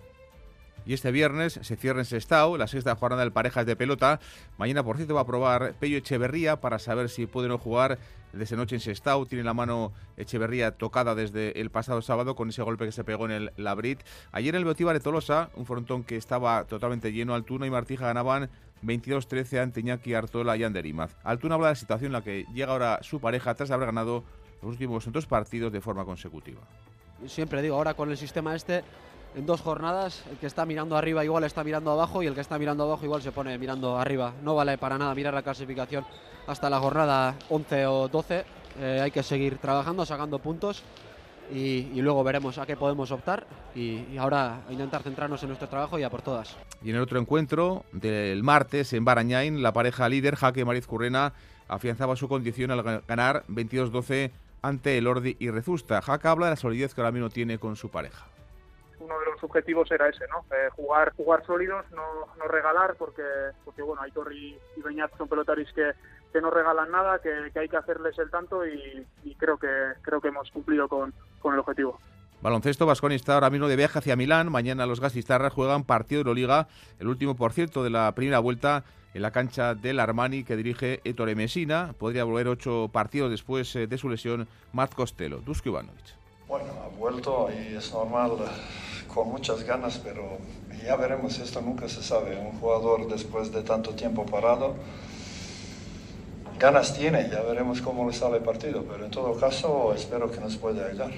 Speaker 10: Y este viernes se cierra en Sestao la sexta jornada del Parejas de Pelota. Mañana, por cierto, va a probar Pello Echeverría para saber si puede no jugar desde noche en Sestao. Tiene la mano Echeverría tocada desde el pasado sábado con ese golpe que se pegó en el Labrit. Ayer en el Beotíbar de Tolosa, un frontón que estaba totalmente lleno, Altuna y Martija ganaban 22-13 ante Iñaki Artola y Ander Imaz. Altuna habla de la situación en la que llega ahora su pareja tras haber ganado los últimos dos partidos de forma consecutiva.
Speaker 29: Siempre digo, ahora con el sistema este, en dos jornadas, el que está mirando arriba igual está mirando abajo y el que está mirando abajo igual se pone mirando arriba. No vale para nada mirar la clasificación hasta la jornada 11 o 12. Eh, hay que seguir trabajando, sacando puntos y, y, luego veremos a qué podemos optar y, y, ahora intentar centrarnos en nuestro trabajo y a por todas.
Speaker 10: Y en el otro encuentro del martes en Barañain, la pareja líder, Jaque Mariz Currena, afianzaba su condición al ganar 22-12 ante el Ordi y Rezusta. Jaca habla de la solidez que ahora mismo tiene con su pareja
Speaker 38: los objetivos era ese, ¿no? Eh, jugar, jugar sólidos, no, no regalar, porque, porque bueno, Aitor y, y Beñat son pelotaris que, que no regalan nada, que, que hay que hacerles el tanto y, y, creo que creo que hemos cumplido con, con el objetivo.
Speaker 10: Baloncesto, Vasconi está ahora mismo de viaje hacia Milán. Mañana los Gasistarras juegan partido de Euroliga, el último, por cierto, de la primera vuelta en la cancha del Armani que dirige Ettore Messina. Podría volver ocho partidos después de su lesión Matt Costello. Dusko Ivanovic.
Speaker 39: Bueno, ha vuelto y es normal, con muchas ganas, pero ya veremos, esto nunca se sabe. Un jugador después de tanto tiempo parado, ganas tiene, ya veremos cómo le sale el partido, pero en todo caso espero que nos pueda ayudar.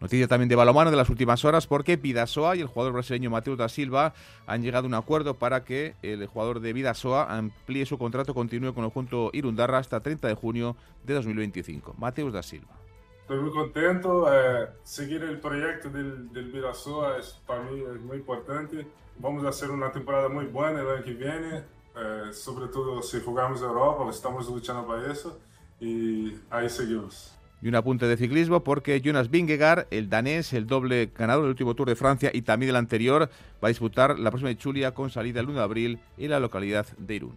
Speaker 10: Noticia también de balomano de las últimas horas porque Vidasoa y el jugador brasileño Mateus da Silva han llegado a un acuerdo para que el jugador de Vidasoa amplíe su contrato, continúe con el junto Irundarra hasta 30 de junio de 2025. Mateus da Silva.
Speaker 40: Estoy muy contento. Eh, seguir el proyecto del, del Vidasoa es, para mí es muy importante. Vamos a hacer una temporada muy buena el año que viene, eh, sobre todo si jugamos Europa, estamos luchando para eso y ahí seguimos.
Speaker 10: Y un apunte de ciclismo porque Jonas Vingegaard, el danés, el doble ganador del último Tour de Francia y también del anterior, va a disputar la próxima Chulia con salida el 1 de abril en la localidad de Irún.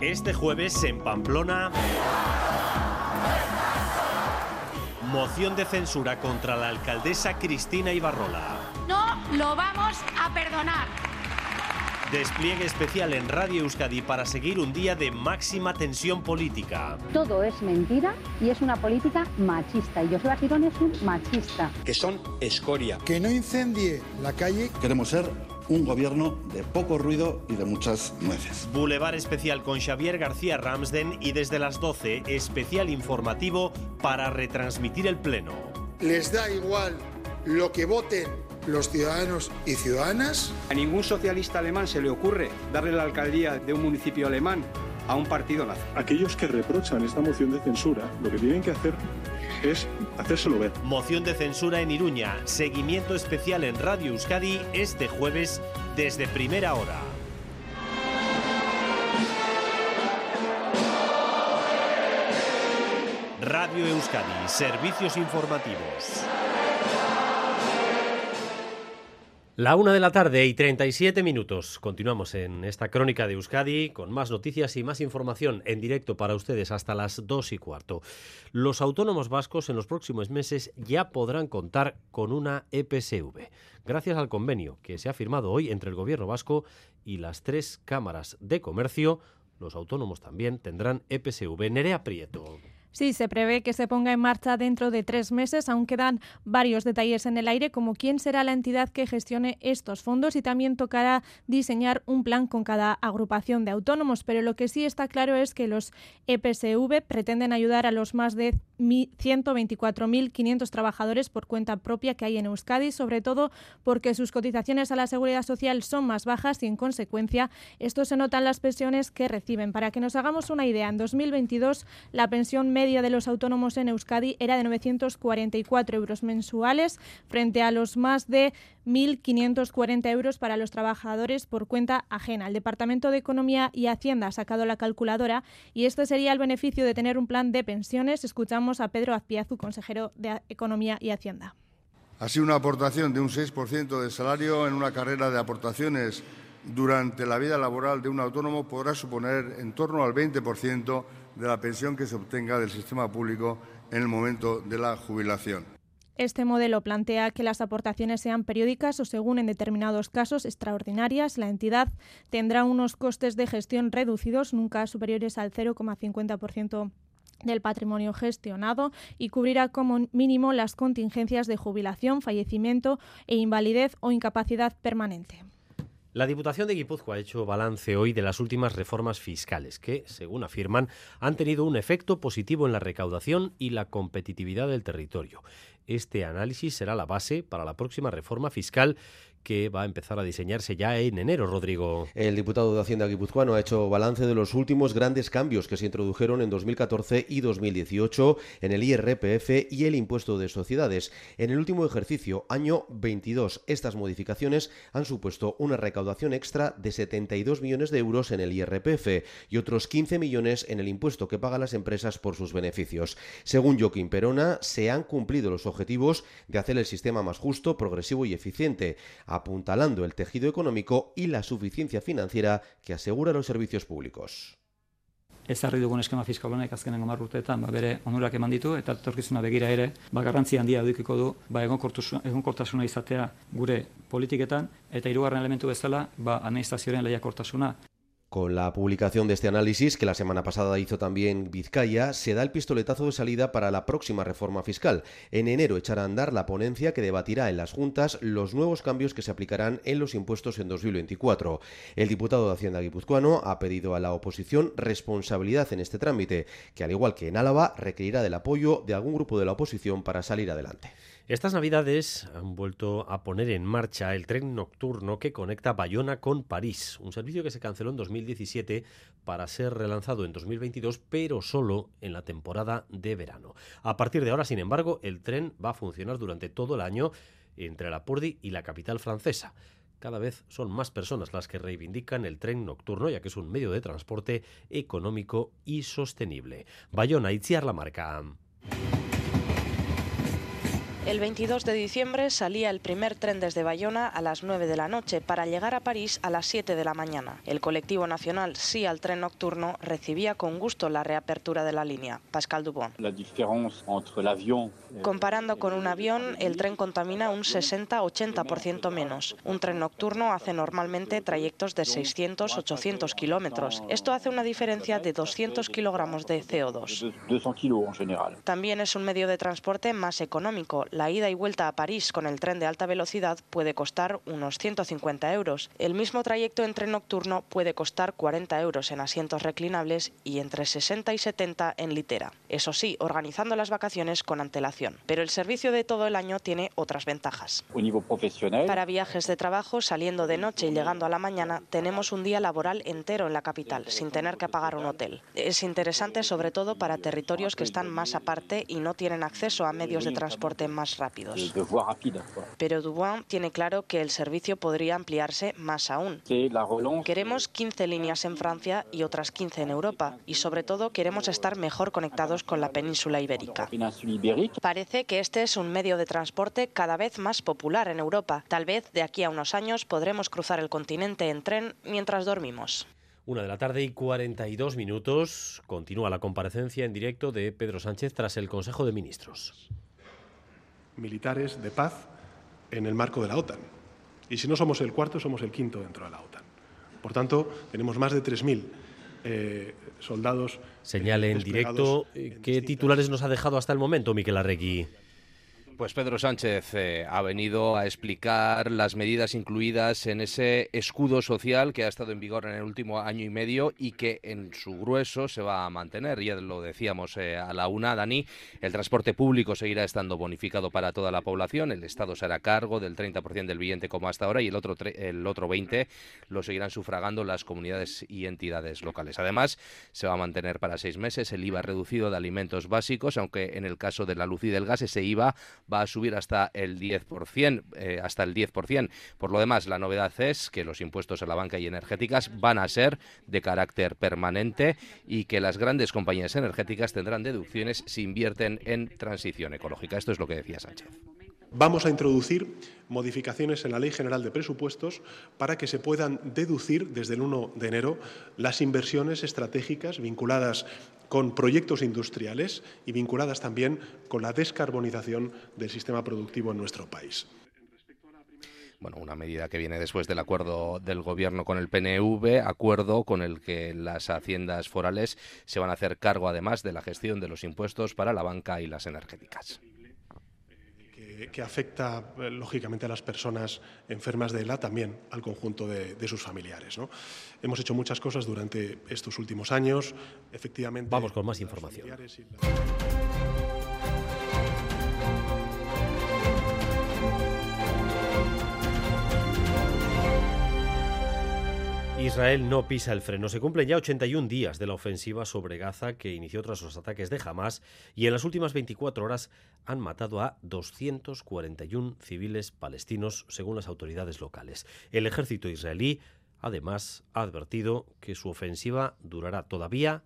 Speaker 1: Este jueves en Pamplona. Moción de censura contra la alcaldesa Cristina Ibarrola.
Speaker 41: No lo vamos a perdonar.
Speaker 1: Despliegue especial en Radio Euskadi para seguir un día de máxima tensión política.
Speaker 12: Todo es mentira y es una política machista. Y José Girón es un machista.
Speaker 13: Que son escoria.
Speaker 42: Que no incendie la calle.
Speaker 43: Queremos ser un gobierno de poco ruido y de muchas nueces.
Speaker 1: Boulevard especial con Xavier García Ramsden y desde las 12 especial informativo para retransmitir el pleno.
Speaker 42: ¿Les da igual lo que voten los ciudadanos y ciudadanas?
Speaker 13: A ningún socialista alemán se le ocurre darle la alcaldía de un municipio alemán a un partido nazi.
Speaker 44: Aquellos que reprochan esta moción de censura lo que tienen que hacer es hacérselo ver.
Speaker 1: Moción de censura en Iruña. Seguimiento especial en Radio Euskadi este jueves desde primera hora. Radio Euskadi, servicios informativos. La una de la tarde y 37 minutos. Continuamos en esta crónica de Euskadi con más noticias y más información en directo para ustedes hasta las dos y cuarto. Los autónomos vascos en los próximos meses ya podrán contar con una EPSV, gracias al convenio que se ha firmado hoy entre el Gobierno vasco y las tres cámaras de comercio. Los autónomos también tendrán EPSV. Nerea Prieto.
Speaker 45: Sí, se prevé que se ponga en marcha dentro de tres meses. Aún quedan varios detalles en el aire, como quién será la entidad que gestione estos fondos y también tocará diseñar un plan con cada agrupación de autónomos. Pero lo que sí está claro es que los EPSV pretenden ayudar a los más de 124.500 trabajadores por cuenta propia que hay en Euskadi, sobre todo porque sus cotizaciones a la seguridad social son más bajas y, en consecuencia, esto se nota en las pensiones que reciben. Para que nos hagamos una idea, en 2022 la pensión media de los autónomos en Euskadi era de 944 euros mensuales frente a los más de 1.540 euros para los trabajadores por cuenta ajena. El Departamento de Economía y Hacienda ha sacado la calculadora y este sería el beneficio de tener un plan de pensiones. Escuchamos a Pedro Azpiazu, consejero de Economía y Hacienda.
Speaker 15: Así, una aportación de un 6% de salario en una carrera de aportaciones durante la vida laboral de un autónomo podrá suponer en torno al 20% de la pensión que se obtenga del sistema público en el momento de la jubilación.
Speaker 45: Este modelo plantea que las aportaciones sean periódicas o, según en determinados casos, extraordinarias. La entidad tendrá unos costes de gestión reducidos, nunca superiores al 0,50% del patrimonio gestionado y cubrirá como mínimo las contingencias de jubilación, fallecimiento e invalidez o incapacidad permanente.
Speaker 1: La Diputación de Guipúzcoa ha hecho balance hoy de las últimas reformas fiscales que, según afirman, han tenido un efecto positivo en la recaudación y la competitividad del territorio. Este análisis será la base para la próxima reforma fiscal que va a empezar a diseñarse ya en enero, Rodrigo.
Speaker 5: El diputado de Hacienda guipuzcoano ha hecho balance de los últimos grandes cambios que se introdujeron en 2014 y 2018 en el IRPF y el impuesto de sociedades. En el último ejercicio, año 22, estas modificaciones han supuesto una recaudación extra de 72 millones de euros en el IRPF y otros 15 millones en el impuesto que pagan las empresas por sus beneficios. Según Joaquín Perona, se han cumplido los objetivos de hacer el sistema más justo, progresivo y eficiente apuntalando el tejido económico y la suficiencia financiera que asegura los servicios públicos.
Speaker 46: ezarri dugun eskema fiskal honek azkenen hamar urteetan ba, bere onurak eman ditu eta etorkizuna begira ere ba, garrantzi handia edukiko du ba, egonkortasuna izatea gure politiketan eta hirugarren elementu bezala ba, administrazioaren lehiakortasuna.
Speaker 5: Con la publicación de este análisis, que la semana pasada hizo también Vizcaya, se da el pistoletazo de salida para la próxima reforma fiscal. En enero echará a andar la ponencia que debatirá en las juntas los nuevos cambios que se aplicarán en los impuestos en 2024. El diputado de Hacienda guipuzcoano ha pedido a la oposición responsabilidad en este trámite, que al igual que en Álava requerirá del apoyo de algún grupo de la oposición para salir adelante.
Speaker 1: Estas navidades han vuelto a poner en marcha el tren nocturno que conecta Bayona con París, un servicio que se canceló en 2017 para ser relanzado en 2022, pero solo en la temporada de verano. A partir de ahora, sin embargo, el tren va a funcionar durante todo el año entre la Purdi y la capital francesa. Cada vez son más personas las que reivindican el tren nocturno, ya que es un medio de transporte económico y sostenible. Bayona, Itziar la marca.
Speaker 47: El 22 de diciembre salía el primer tren desde Bayona a las 9 de la noche para llegar a París a las 7 de la mañana. El colectivo nacional Sí al tren nocturno recibía con gusto la reapertura de la línea. Pascal Dubon. Comparando con un avión, el tren contamina un 60-80% menos. Un tren nocturno hace normalmente trayectos de 600-800 kilómetros. Esto hace una diferencia de 200 kilogramos de CO2. También es un medio de transporte más económico la ida y vuelta a París con el tren de alta velocidad puede costar unos 150 euros. El mismo trayecto en tren nocturno puede costar 40 euros en asientos reclinables y entre 60 y 70 en litera. Eso sí, organizando las vacaciones con antelación. Pero el servicio de todo el año tiene otras ventajas. Para viajes de trabajo, saliendo de noche y llegando a la mañana, tenemos un día laboral entero en la capital, sin tener que pagar un hotel. Es interesante sobre todo para territorios que están más aparte y no tienen acceso a medios de transporte más rápidos. Pero Dubois tiene claro que el servicio podría ampliarse más aún. Queremos 15 líneas en Francia y otras 15 en Europa y sobre todo queremos estar mejor conectados con la península ibérica. Parece que este es un medio de transporte cada vez más popular en Europa. Tal vez de aquí a unos años podremos cruzar el continente en tren mientras dormimos.
Speaker 1: Una de la tarde y 42 minutos. Continúa la comparecencia en directo de Pedro Sánchez tras el Consejo de Ministros
Speaker 17: militares de paz en el marco de la OTAN. Y si no somos el cuarto, somos el quinto dentro de la OTAN. Por tanto, tenemos más de 3.000 eh, soldados.
Speaker 1: Señale en directo qué titulares nos ha dejado hasta el momento, Miquel Arregui.
Speaker 4: Pues Pedro Sánchez eh, ha venido a explicar las medidas incluidas en ese escudo social que ha estado en vigor en el último año y medio y que en su grueso se va a mantener. Ya lo decíamos eh, a la una, Dani, el transporte público seguirá estando bonificado para toda la población, el Estado se hará cargo del 30% del billete como hasta ahora y el otro, el otro 20% lo seguirán sufragando las comunidades y entidades locales. Además, se va a mantener para seis meses el IVA reducido de alimentos básicos, aunque en el caso de la luz y del gas ese IVA va a subir hasta el 10%, eh, hasta el 10%. Por lo demás, la novedad es que los impuestos a la banca y energéticas van a ser de carácter permanente y que las grandes compañías energéticas tendrán deducciones si invierten en transición ecológica. Esto es lo que decía Sánchez.
Speaker 17: Vamos a introducir modificaciones en la Ley General de Presupuestos para que se puedan deducir desde el 1 de enero las inversiones estratégicas vinculadas con proyectos industriales y vinculadas también con la descarbonización del sistema productivo en nuestro país.
Speaker 4: Bueno, una medida que viene después del acuerdo del Gobierno con el PNV, acuerdo con el que las haciendas forales se van a hacer cargo además de la gestión de los impuestos para la banca y las energéticas
Speaker 17: que, afecta eh, lógicamente a las personas enfermas de ELA, también al conjunto de, sus familiares. Hemos hecho muchas cosas durante estos últimos años. Efectivamente.
Speaker 1: Vamos con más información. Israel no pisa el freno. Se cumplen ya 81 días de la ofensiva sobre Gaza que inició tras los ataques de Hamas y en las últimas 24 horas han matado a 241 civiles palestinos según las autoridades locales. El ejército israelí además ha advertido que su ofensiva durará todavía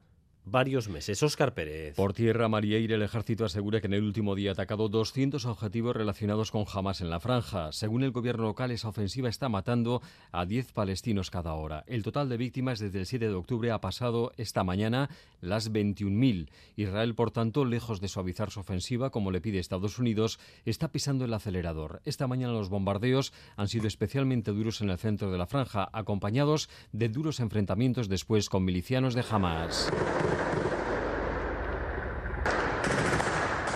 Speaker 1: varios meses. Óscar Pérez.
Speaker 48: Por tierra, Marieire, el ejército asegura que en el último día ha atacado 200 objetivos relacionados con Hamas en la franja. Según el gobierno local, esa ofensiva está matando a 10 palestinos cada hora. El total de víctimas desde el 7 de octubre ha pasado esta mañana las 21.000. Israel, por tanto, lejos de suavizar su ofensiva, como le pide Estados Unidos, está pisando el acelerador. Esta mañana los bombardeos han sido especialmente duros en el centro de la franja, acompañados de duros enfrentamientos después con milicianos de Hamas.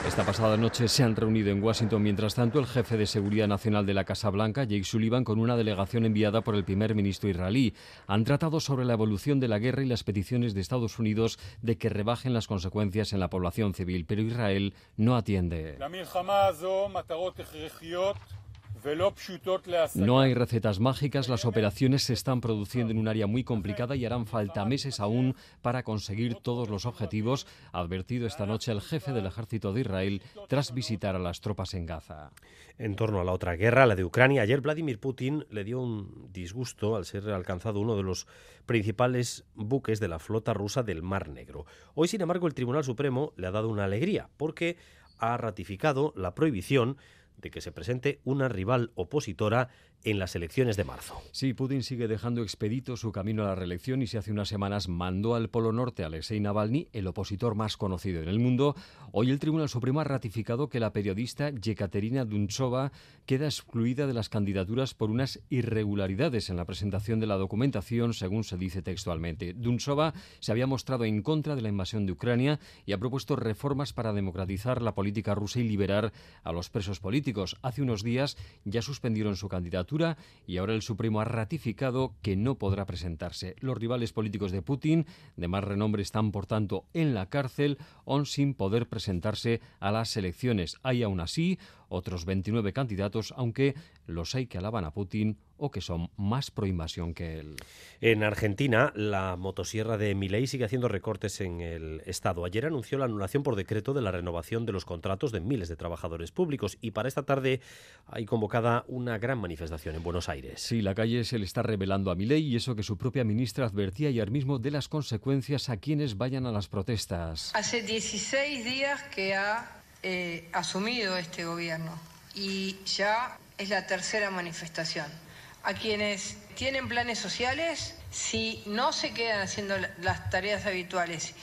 Speaker 48: Esta pasada noche se han reunido en Washington, mientras tanto, el jefe de seguridad nacional de la Casa Blanca, Jake Sullivan, con una delegación enviada por el primer ministro israelí. Han tratado sobre la evolución de la guerra y las peticiones de Estados Unidos de que rebajen las consecuencias en la población civil, pero Israel no atiende. No hay recetas mágicas, las operaciones se están produciendo en un área muy complicada y harán falta meses aún para conseguir todos los objetivos, ha advertido esta noche el jefe del ejército de Israel tras visitar a las tropas en Gaza.
Speaker 1: En torno a la otra guerra, la de Ucrania, ayer Vladimir Putin le dio un disgusto al ser alcanzado uno de los principales buques de la flota rusa del Mar Negro. Hoy, sin embargo, el Tribunal Supremo le ha dado una alegría porque ha ratificado la prohibición de que se presente una rival opositora en las elecciones de marzo.
Speaker 48: Sí, Putin sigue dejando expedito su camino a la reelección y si hace unas semanas mandó al Polo Norte a Alexei Navalny, el opositor más conocido en el mundo, hoy el Tribunal Supremo ha ratificado que la periodista Yekaterina Dunchova queda excluida de las candidaturas por unas irregularidades en la presentación de la documentación, según se dice textualmente. Dunchova se había mostrado en contra de la invasión de Ucrania y ha propuesto reformas para democratizar la política rusa y liberar a los presos políticos. Hace unos días ya suspendieron su candidatura y ahora el Supremo ha ratificado que no podrá presentarse. Los rivales políticos de Putin, de más renombre, están por tanto en la cárcel, aún sin poder presentarse a las elecciones. Hay aún así otros 29 candidatos, aunque los hay que alaban a Putin o que son más pro invasión que él.
Speaker 1: En Argentina, la motosierra de Milei sigue haciendo recortes en el Estado. Ayer anunció la anulación por decreto de la renovación de los contratos de miles de trabajadores públicos y para esta tarde hay convocada una gran manifestación en Buenos Aires.
Speaker 48: Sí, la calle se le está revelando a Milei y eso que su propia ministra advertía ayer mismo de las consecuencias a quienes vayan a las protestas.
Speaker 49: Hace 16 días que ha eh, asumido este gobierno y ya es la tercera manifestación. A quienes tienen planes sociales, si no se quedan haciendo las tareas habituales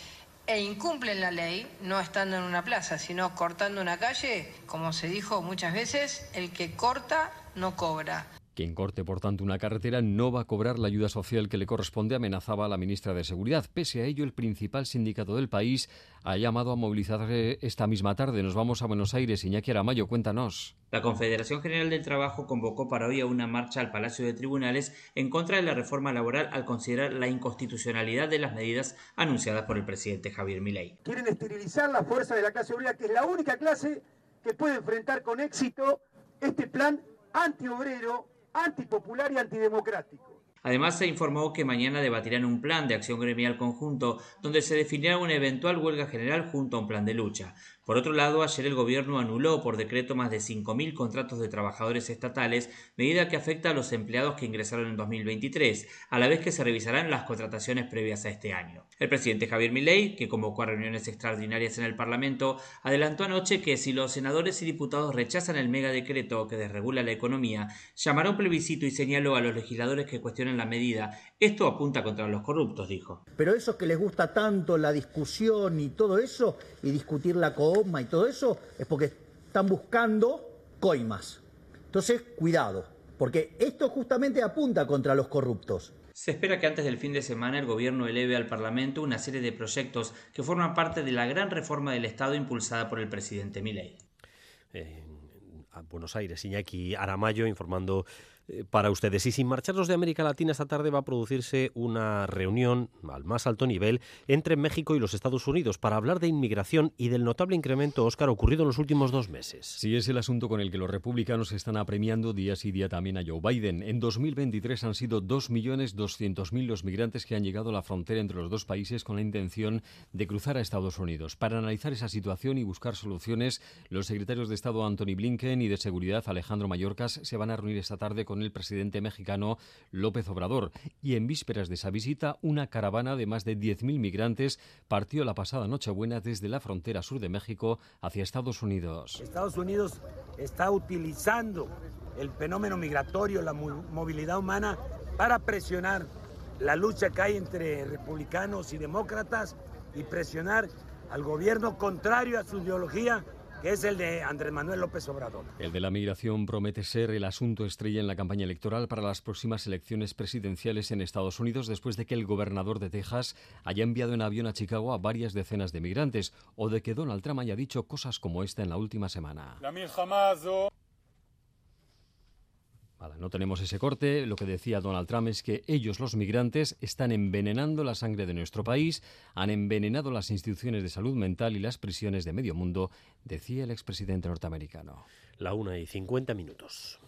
Speaker 49: e incumplen la ley, no estando en una plaza, sino cortando una calle, como se dijo muchas veces, el que corta no cobra.
Speaker 48: Quien corte, por tanto, una carretera no va a cobrar la ayuda social que le corresponde, amenazaba a la ministra de Seguridad. Pese a ello, el principal sindicato del país ha llamado a movilizarse esta misma tarde. Nos vamos a Buenos Aires. Iñaki Aramayo, cuéntanos.
Speaker 50: La Confederación General del Trabajo convocó para hoy a una marcha al Palacio de Tribunales en contra de la reforma laboral al considerar la inconstitucionalidad de las medidas anunciadas por el presidente Javier Milei.
Speaker 51: Quieren esterilizar la fuerza de la clase obrera, que es la única clase que puede enfrentar con éxito este plan antiobrero antipopular y antidemocrático.
Speaker 50: Además, se informó que mañana debatirán un plan de acción gremial conjunto donde se definirá una eventual huelga general junto a un plan de lucha. Por otro lado, ayer el gobierno anuló por decreto más de 5.000 contratos de trabajadores estatales, medida que afecta a los empleados que ingresaron en 2023, a la vez que se revisarán las contrataciones previas a este año. El presidente Javier Milei, que convocó a reuniones extraordinarias en el Parlamento, adelantó anoche que si los senadores y diputados rechazan el megadecreto que desregula la economía, llamará un plebiscito y señaló a los legisladores que cuestionen la medida. Esto apunta contra los corruptos, dijo.
Speaker 51: Pero eso que les gusta tanto la discusión y todo eso, y discutir la y todo eso, es porque están buscando coimas. Entonces, cuidado, porque esto justamente apunta contra los corruptos.
Speaker 50: Se espera que antes del fin de semana el gobierno eleve al Parlamento una serie de proyectos que forman parte de la gran reforma del Estado impulsada por el presidente Milei.
Speaker 1: Eh, Buenos Aires. Iñaki Aramayo informando para ustedes. Y sin marcharnos de América Latina, esta tarde va a producirse una reunión al más alto nivel entre México y los Estados Unidos para hablar de inmigración y del notable incremento, Oscar, ocurrido en los últimos dos meses.
Speaker 48: Sí, es el asunto con el que los republicanos están apremiando día sí día también a Joe Biden. En 2023 han sido 2.200.000 los migrantes que han llegado a la frontera entre los dos países con la intención de cruzar a Estados Unidos. Para analizar esa situación y buscar soluciones, los secretarios de Estado Anthony Blinken y de Seguridad Alejandro Mayorkas se van a reunir esta tarde con el presidente mexicano López Obrador. Y en vísperas de esa visita, una caravana de más de 10.000 migrantes partió la pasada Nochebuena desde la frontera sur de México hacia Estados Unidos.
Speaker 52: Estados Unidos está utilizando el fenómeno migratorio, la movilidad humana, para presionar la lucha que hay entre republicanos y demócratas y presionar al gobierno contrario a su ideología que es el de Andrés Manuel López Obrador.
Speaker 48: El de la migración promete ser el asunto estrella en la campaña electoral para las próximas elecciones presidenciales en Estados Unidos después de que el gobernador de Texas haya enviado en avión a Chicago a varias decenas de migrantes o de que Donald Trump haya dicho cosas como esta en la última semana no tenemos ese corte. Lo que decía Donald Trump es que ellos, los migrantes, están envenenando la sangre de nuestro país, han envenenado las instituciones de salud mental y las prisiones de medio mundo, decía el expresidente norteamericano.
Speaker 1: La una y cincuenta minutos.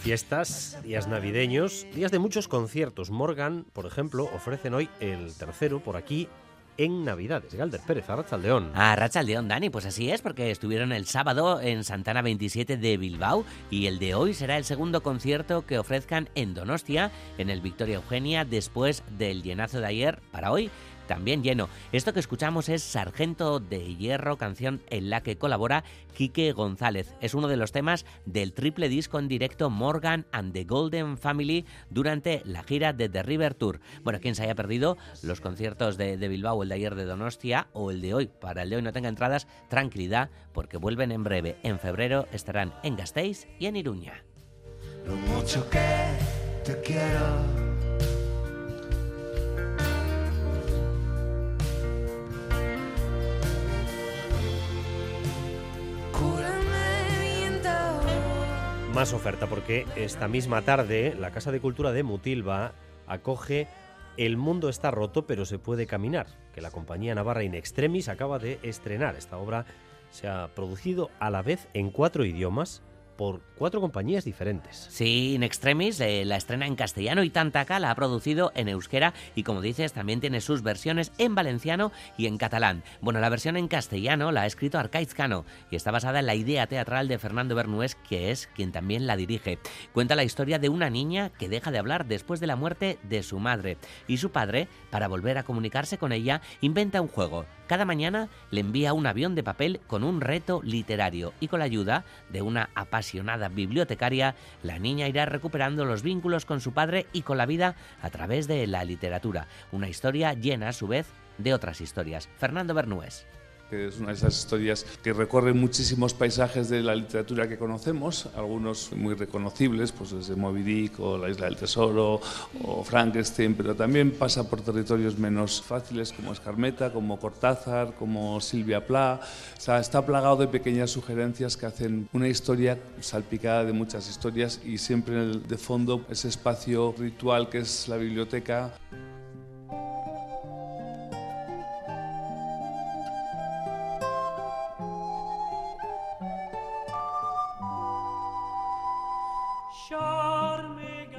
Speaker 1: Fiestas, días navideños, días de muchos conciertos. Morgan, por ejemplo, ofrecen hoy el tercero por aquí en Navidades. Galder Pérez, Arrachaldeón.
Speaker 53: A Arrachaldeón, Dani, pues así es, porque estuvieron el sábado en Santana 27 de Bilbao y el de hoy será el segundo concierto que ofrezcan en Donostia, en el Victoria Eugenia, después del llenazo de ayer para hoy también lleno. Esto que escuchamos es Sargento de Hierro, canción en la que colabora Quique González. Es uno de los temas del triple disco en directo Morgan and the Golden Family durante la gira de The River Tour. Bueno, quien se haya perdido los conciertos de, Bilbao, el de ayer de Donostia o el de hoy, para el de hoy no tenga entradas, tranquilidad, porque vuelven en breve. En febrero estarán en Gasteiz y en Iruña.
Speaker 54: Lo mucho que te quiero.
Speaker 1: Más oferta porque esta misma tarde la Casa de Cultura de Mutilva acoge El mundo está roto pero se puede caminar, que la compañía navarra In Extremis acaba de estrenar. Esta obra se ha producido a la vez en cuatro idiomas por cuatro compañías diferentes.
Speaker 53: Sí, In Extremis eh, la estrena en castellano y Tantaca la ha producido en euskera y como dices también tiene sus versiones en valenciano y en catalán. Bueno, la versión en castellano la ha escrito Arcaiz Cano y está basada en la idea teatral de Fernando Bernués, que es quien también la dirige. Cuenta la historia de una niña que deja de hablar después de la muerte de su madre y su padre, para volver a comunicarse con ella, inventa un juego. Cada mañana le envía un avión de papel con un reto literario y con la ayuda de una apasionada bibliotecaria, la niña irá recuperando los vínculos con su padre y con la vida a través de la literatura. Una historia llena a su vez de otras historias. Fernando Bernués.
Speaker 55: Que es una de esas historias que recorren muchísimos paisajes de la literatura que conocemos, algunos muy reconocibles, pues desde Moby Dick o La Isla del Tesoro o Frankenstein, pero también pasa por territorios menos fáciles como Escarmeta, como Cortázar, como Silvia Pla. O sea, está plagado de pequeñas sugerencias que hacen una historia salpicada de muchas historias y siempre de fondo ese espacio ritual que es la biblioteca. Show.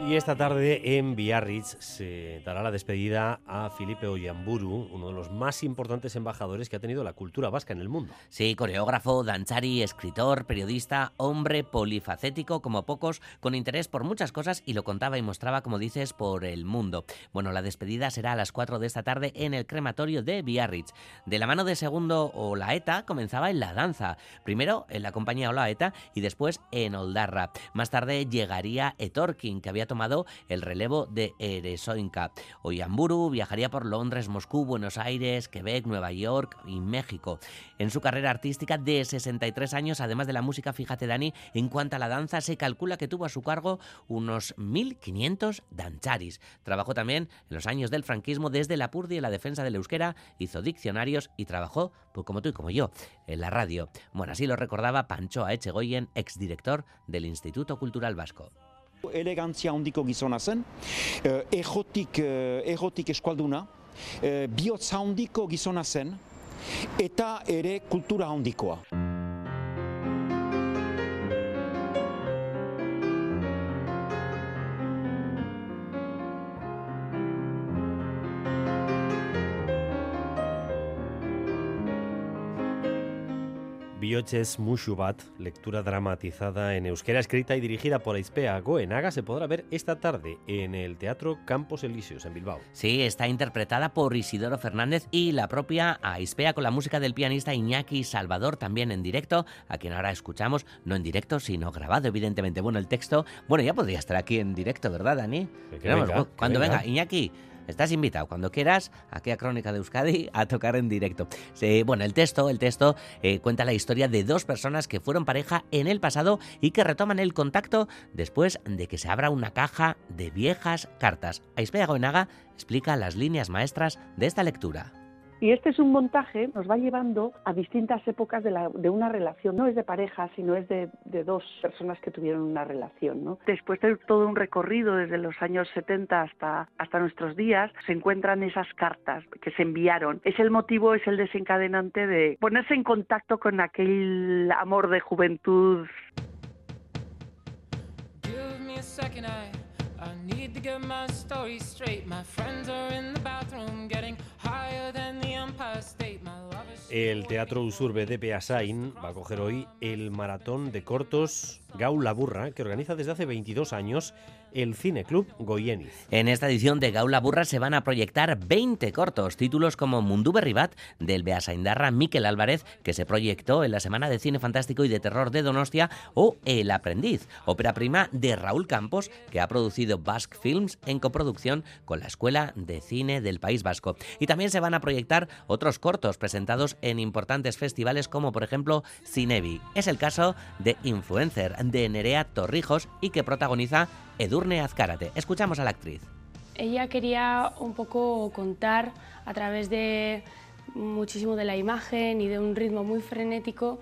Speaker 1: Y esta tarde en Biarritz se dará la despedida a Felipe Oyamburu, uno de los más importantes embajadores que ha tenido la cultura vasca en el mundo.
Speaker 53: Sí, coreógrafo, danzari, escritor, periodista, hombre polifacético como pocos, con interés por muchas cosas y lo contaba y mostraba, como dices, por el mundo. Bueno, la despedida será a las 4 de esta tarde en el crematorio de Biarritz. De la mano de Segundo Olaeta comenzaba en la danza. Primero en la compañía Olaeta y después en Oldarra. Más tarde llegaría Etorkin, que había tomado el relevo de Eresoinka. Oyamburu viajaría por Londres, Moscú, Buenos Aires, Quebec, Nueva York y México. En su carrera artística de 63 años, además de la música, fíjate Dani, en cuanto a la danza, se calcula que tuvo a su cargo unos 1.500 dancharis. Trabajó también en los años del franquismo desde la Purdi y la defensa del euskera, hizo diccionarios y trabajó, pues como tú y como yo, en la radio. Bueno, así lo recordaba Panchoa Echegoyen, exdirector del Instituto Cultural Vasco.
Speaker 56: Elegantzia handiko gizona zen, uh, errotik, uh, errotik eskualduna, uh, bihotza handiko gizona zen, eta ere kultura handikoa.
Speaker 1: Bioches Mushubat, lectura dramatizada en euskera, escrita y dirigida por Aispea Goenaga, se podrá ver esta tarde en el Teatro Campos Elíseos en Bilbao.
Speaker 53: Sí, está interpretada por Isidoro Fernández y la propia Aispea con la música del pianista Iñaki Salvador, también en directo, a quien ahora escuchamos, no en directo, sino grabado, evidentemente. Bueno, el texto, bueno, ya podría estar aquí en directo, ¿verdad, Dani?
Speaker 1: venga,
Speaker 53: cuando
Speaker 1: venga.
Speaker 53: venga, Iñaki. Estás invitado cuando quieras aquí a Crónica de Euskadi a tocar en directo. Bueno, el texto, el texto eh, cuenta la historia de dos personas que fueron pareja en el pasado y que retoman el contacto después de que se abra una caja de viejas cartas. Aispea Goenaga explica las líneas maestras de esta lectura.
Speaker 57: Y este es un montaje, nos va llevando a distintas épocas de, la, de una relación. No es de pareja, sino es de, dos personas que tuvieron una relación. ¿no? Después de todo un recorrido desde los años 70 hasta, hasta nuestros días, se encuentran esas cartas que se enviaron. Es el motivo, es el desencadenante de ponerse en contacto con aquel amor de juventud.
Speaker 58: Give me
Speaker 1: El Teatro Usurbe de Beasain va a coger hoy el maratón de cortos Gau La Burra, que organiza desde hace 22 años el Cine Club Goyeniz.
Speaker 53: En esta edición de Gaula Burra se van a proyectar 20 cortos, títulos como Mundu Berribat del Beasaindarra Miquel Álvarez, que se proyectó en la Semana de Cine Fantástico y de Terror de Donostia, o El Aprendiz, ópera prima de Raúl Campos, que ha producido Basque Films en coproducción con la Escuela de Cine del País Vasco. Y también se van a proyectar otros cortos presentados en importantes festivales como por ejemplo Cinevi. Es el caso de Influencer de Nerea Torrijos y que protagoniza Edurne Azcárate. Escuchamos a la actriz.
Speaker 59: Ella quería un poco contar a través de muchísimo de la imagen y de un ritmo muy frenético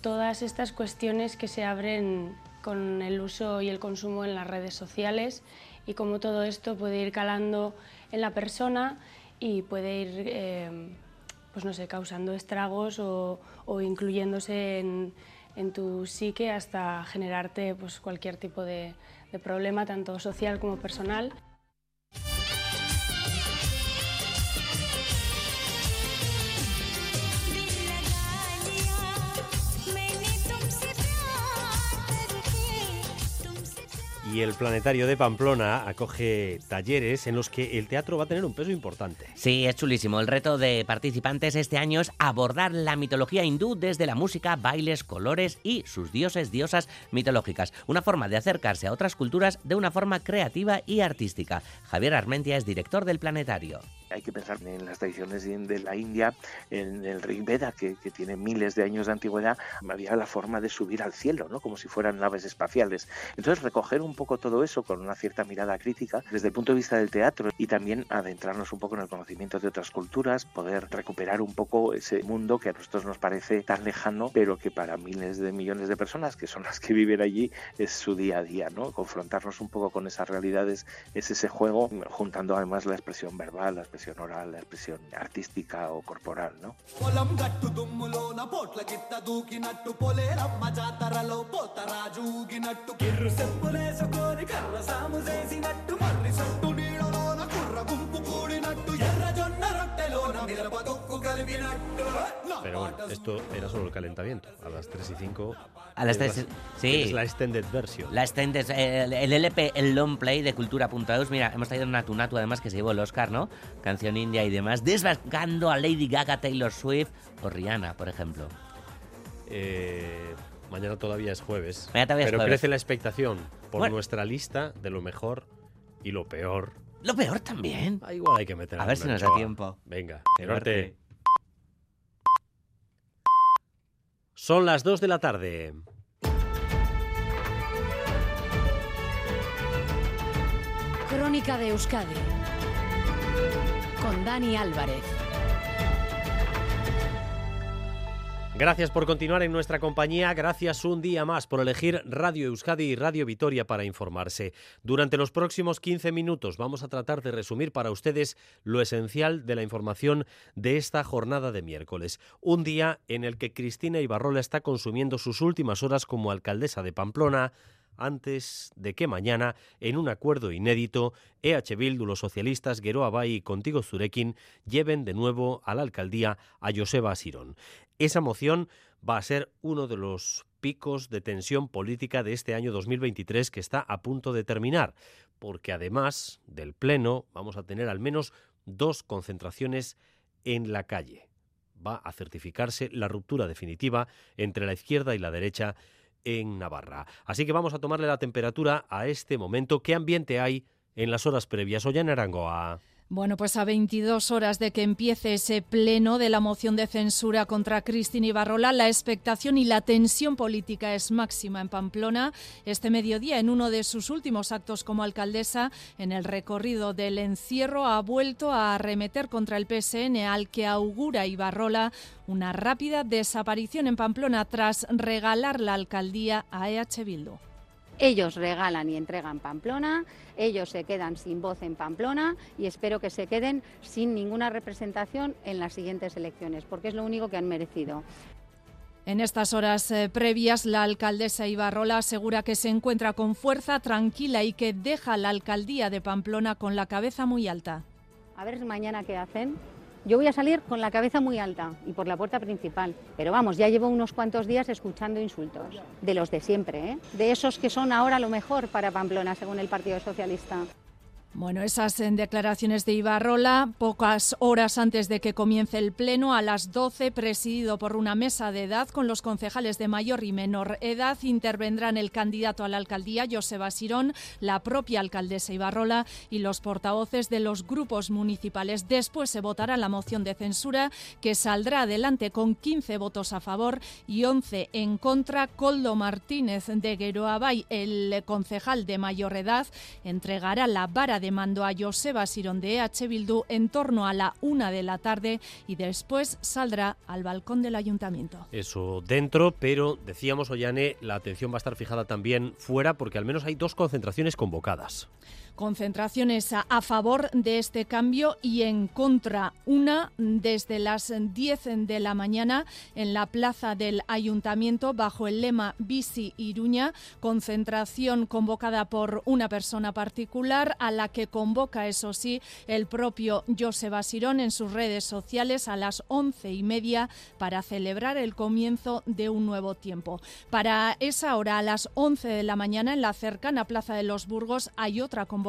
Speaker 59: todas estas cuestiones que se abren con el uso y el consumo en las redes sociales y cómo todo esto puede ir calando en la persona y puede ir, eh, pues no sé, causando estragos o, o incluyéndose en, en, tu psique hasta generarte pues, cualquier tipo de, de problema, tanto social como personal.
Speaker 1: Y el Planetario de Pamplona acoge talleres en los que el teatro va a tener un peso importante.
Speaker 53: Sí, es chulísimo. El reto de participantes este año es abordar la mitología hindú desde la música, bailes, colores y sus dioses, diosas mitológicas. Una forma de acercarse a otras culturas de una forma creativa y artística. Javier Armentia es director del Planetario.
Speaker 60: Hay que pensar en las tradiciones de la India, en el Rig Veda, que, que tiene miles de años de antigüedad, había la forma de subir al cielo, ¿no? como si fueran naves espaciales. Entonces, recoger un poco todo eso con una cierta mirada crítica desde el punto de vista del teatro y también adentrarnos un poco en el conocimiento de otras culturas, poder recuperar un poco ese mundo que a nosotros nos parece tan lejano, pero que para miles de millones de personas que son las que viven allí es su día a día, ¿no? Confrontarnos un poco con esas realidades es ese juego, juntando además la expresión verbal, la expresión oral, la expresión artística o corporal, ¿no?
Speaker 61: పొలం గట్టు దుమ్ములోన పోట్ల గిట్ట దూకినట్టు పొలేరమ్మ జాతరలో పోతరాజు ఊగినట్టు కిర్రు సెప్పులేసుకొని కర్ర సాము చేసినట్టు మర్రి సొట్టు నీడలోన కుర్ర గుంపు కూడినట్టు ఎర్ర జొన్న రొట్టెలోన మిరప దొక్కు కలిపినట్టు
Speaker 1: Pero bueno, esto era solo el calentamiento. A las 3 y 5.
Speaker 53: A las
Speaker 1: es
Speaker 53: tres,
Speaker 1: la-
Speaker 53: sí.
Speaker 1: Es la extended version.
Speaker 53: La extended, el, el LP, el long play de Cultura.eus. Mira, hemos traído una Natu además que se llevó el Oscar, ¿no? Canción india y demás. Desbancando a Lady Gaga, Taylor Swift o Rihanna, por ejemplo.
Speaker 1: Eh, mañana todavía es jueves.
Speaker 53: Mañana todavía es
Speaker 1: pero
Speaker 53: jueves.
Speaker 1: crece la expectación por
Speaker 53: Bueno.
Speaker 1: nuestra lista de lo mejor y lo peor.
Speaker 53: Lo peor también.
Speaker 1: Ah, igual hay que meter
Speaker 53: A
Speaker 1: alguna
Speaker 53: ver si nos da
Speaker 1: anchoa.
Speaker 53: tiempo.
Speaker 1: Venga,
Speaker 53: Qué
Speaker 1: norte. Son las 2 de la tarde.
Speaker 8: Crónica de Euskadi con Dani Álvarez.
Speaker 1: Gracias por continuar en nuestra compañía, gracias un día más por elegir Radio Euskadi y Radio Vitoria para informarse. Durante los próximos 15 minutos vamos a tratar de resumir para ustedes lo esencial de la información de esta jornada de miércoles, un día en el que Cristina Ibarrola está consumiendo sus últimas horas como alcaldesa de Pamplona, antes de que mañana, en un acuerdo inédito, EH Bildu, los socialistas, Geroa Bai y Contigo Zurekin lleven de nuevo a la alcaldía a Joseba Asirón. Esa moción va a ser uno de los picos de tensión política de este año 2023 que está a punto de terminar, porque además del Pleno vamos a tener al menos dos concentraciones en la calle. Va a certificarse la ruptura definitiva entre la izquierda y la derecha en Navarra. Así que vamos a tomarle la temperatura a este momento. ¿Qué ambiente hay en las horas previas? Ollana Arangoa.
Speaker 3: Bueno, pues a 22 horas de que empiece ese pleno de la moción de censura contra Cristina Ibarrola, la expectación y la tensión política es máxima en Pamplona. Este mediodía, en uno de sus últimos actos como alcaldesa, en el recorrido del encierro, ha vuelto a arremeter contra el PSN, al que augura Ibarrola una rápida desaparición en Pamplona tras regalar la alcaldía a EH Bildu.
Speaker 12: Ellos regalan y entregan Pamplona, ellos se quedan sin voz en Pamplona y espero que se queden sin ninguna representación en las siguientes elecciones, porque es lo único que han merecido.
Speaker 3: En estas horas eh, previas, la alcaldesa Ibarrola asegura que se encuentra con fuerza, tranquila y que deja la alcaldía de Pamplona con la cabeza muy alta.
Speaker 12: A ver mañana qué hacen. Yo voy a salir con la cabeza muy alta y por la puerta principal. Pero vamos, ya llevo unos cuantos días escuchando insultos. De los de siempre, ¿eh? De esos que son ahora lo mejor para Pamplona, según el Partido Socialista.
Speaker 3: Bueno, esas en declaraciones de Ibarrola, pocas horas antes de que comience el pleno, a las 12, presidido por una mesa de edad con los concejales de mayor y menor edad, intervendrán el candidato a la alcaldía, Joseba Sirón, la propia alcaldesa Ibarrola y los portavoces de los grupos municipales. Después se votará la moción de censura que saldrá adelante con 15 votos a favor y 11 en contra. Coldo Martínez de Gueroabay, el concejal de mayor edad, entregará la vara de mando a Joseba Sirón de EH Bildu en torno a la una de la tarde y después saldrá al balcón del ayuntamiento.
Speaker 1: Eso dentro, pero decíamos, Ollane, la atención va a estar fijada también fuera porque al menos hay dos concentraciones convocadas.
Speaker 3: Concentraciones a, favor de este cambio y en contra. Una desde las 10 de la mañana en la plaza del ayuntamiento bajo el lema Bici Iruña. Concentración convocada por una persona particular a la que convoca, eso sí, el propio Joseba Sirón en sus redes sociales a las once y media para celebrar el comienzo de un nuevo tiempo. Para esa hora, a las 11 de la mañana, en la cercana Plaza de los Burgos, hay otra convocatoria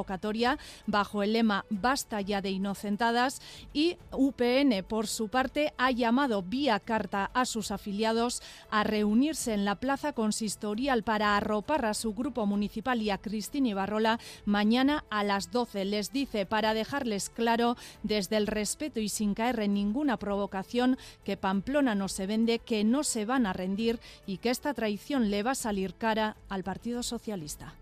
Speaker 3: bajo el lema Basta ya de inocentadas y UPN, por su parte, ha llamado vía carta a sus afiliados a reunirse en la plaza consistorial para arropar a su grupo municipal y a Cristina Ibarrola mañana a las 12. Les dice, para dejarles claro, desde el respeto y sin caer en ninguna provocación, que Pamplona no se vende, que no se van a rendir y que esta traición le va a salir cara al Partido Socialista.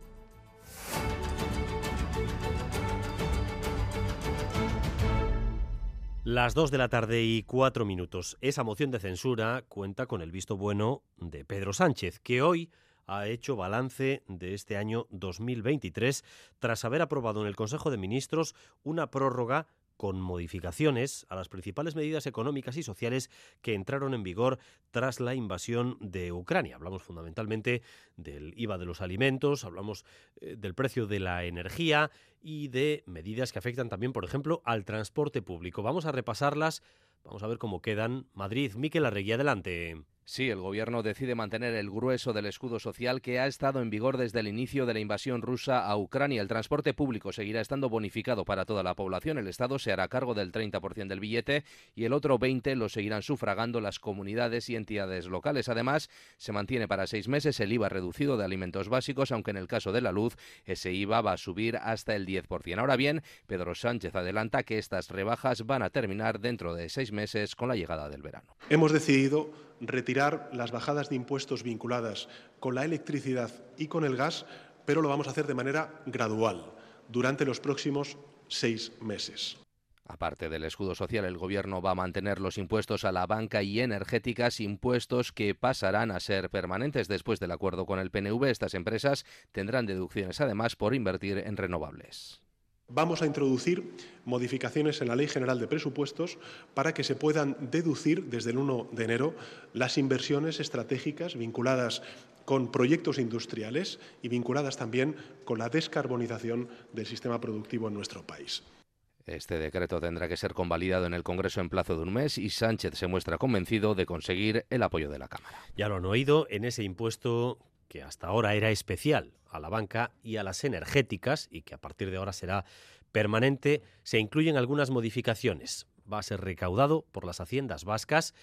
Speaker 1: Las 2 de la tarde y 4 minutos. Esa moción de censura cuenta con el visto bueno de Pedro Sánchez, que hoy ha hecho balance de este año 2023 tras haber aprobado en el Consejo de Ministros una prórroga con modificaciones a las principales medidas económicas y sociales que entraron en vigor tras la invasión de Ucrania. Hablamos fundamentalmente del IVA de los alimentos, hablamos eh, del precio de la energía y de medidas que afectan también, por ejemplo, al transporte público. Vamos a repasarlas, vamos a ver cómo quedan. Madrid, Miquel Arregui, adelante.
Speaker 4: Sí, el gobierno decide mantener el grueso del escudo social que ha estado en vigor desde el inicio de la invasión rusa a Ucrania. El transporte público seguirá estando bonificado para toda la población. El Estado se hará cargo del 30% del billete y el otro 20% lo seguirán sufragando las comunidades y entidades locales. Además, se mantiene para seis meses el IVA reducido de alimentos básicos, aunque en el caso de la luz ese IVA va a subir hasta el 10%. Ahora bien, Pedro Sánchez adelanta que estas rebajas van a terminar dentro de seis meses con la llegada del verano.
Speaker 17: Hemos decidido retirar las bajadas de impuestos vinculadas con la electricidad y con el gas, pero lo vamos a hacer de manera gradual durante los próximos seis meses.
Speaker 4: Aparte del escudo social, el Gobierno va a mantener los impuestos a la banca y energéticas, impuestos que pasarán a ser permanentes después del acuerdo con el PNV. Estas empresas tendrán deducciones además por invertir en renovables.
Speaker 17: Vamos a introducir modificaciones en la Ley General de Presupuestos para que se puedan deducir desde el 1 de enero las inversiones estratégicas vinculadas con proyectos industriales y vinculadas también con la descarbonización del sistema productivo en nuestro país.
Speaker 4: Este decreto tendrá que ser convalidado en el Congreso en plazo de un mes y Sánchez se muestra convencido de conseguir el apoyo de la Cámara.
Speaker 1: Ya lo han oído en ese impuesto que hasta ahora era especial a la banca y a las energéticas y que a partir de ahora será permanente, se incluyen algunas modificaciones. Va a ser recaudado por las haciendas vascas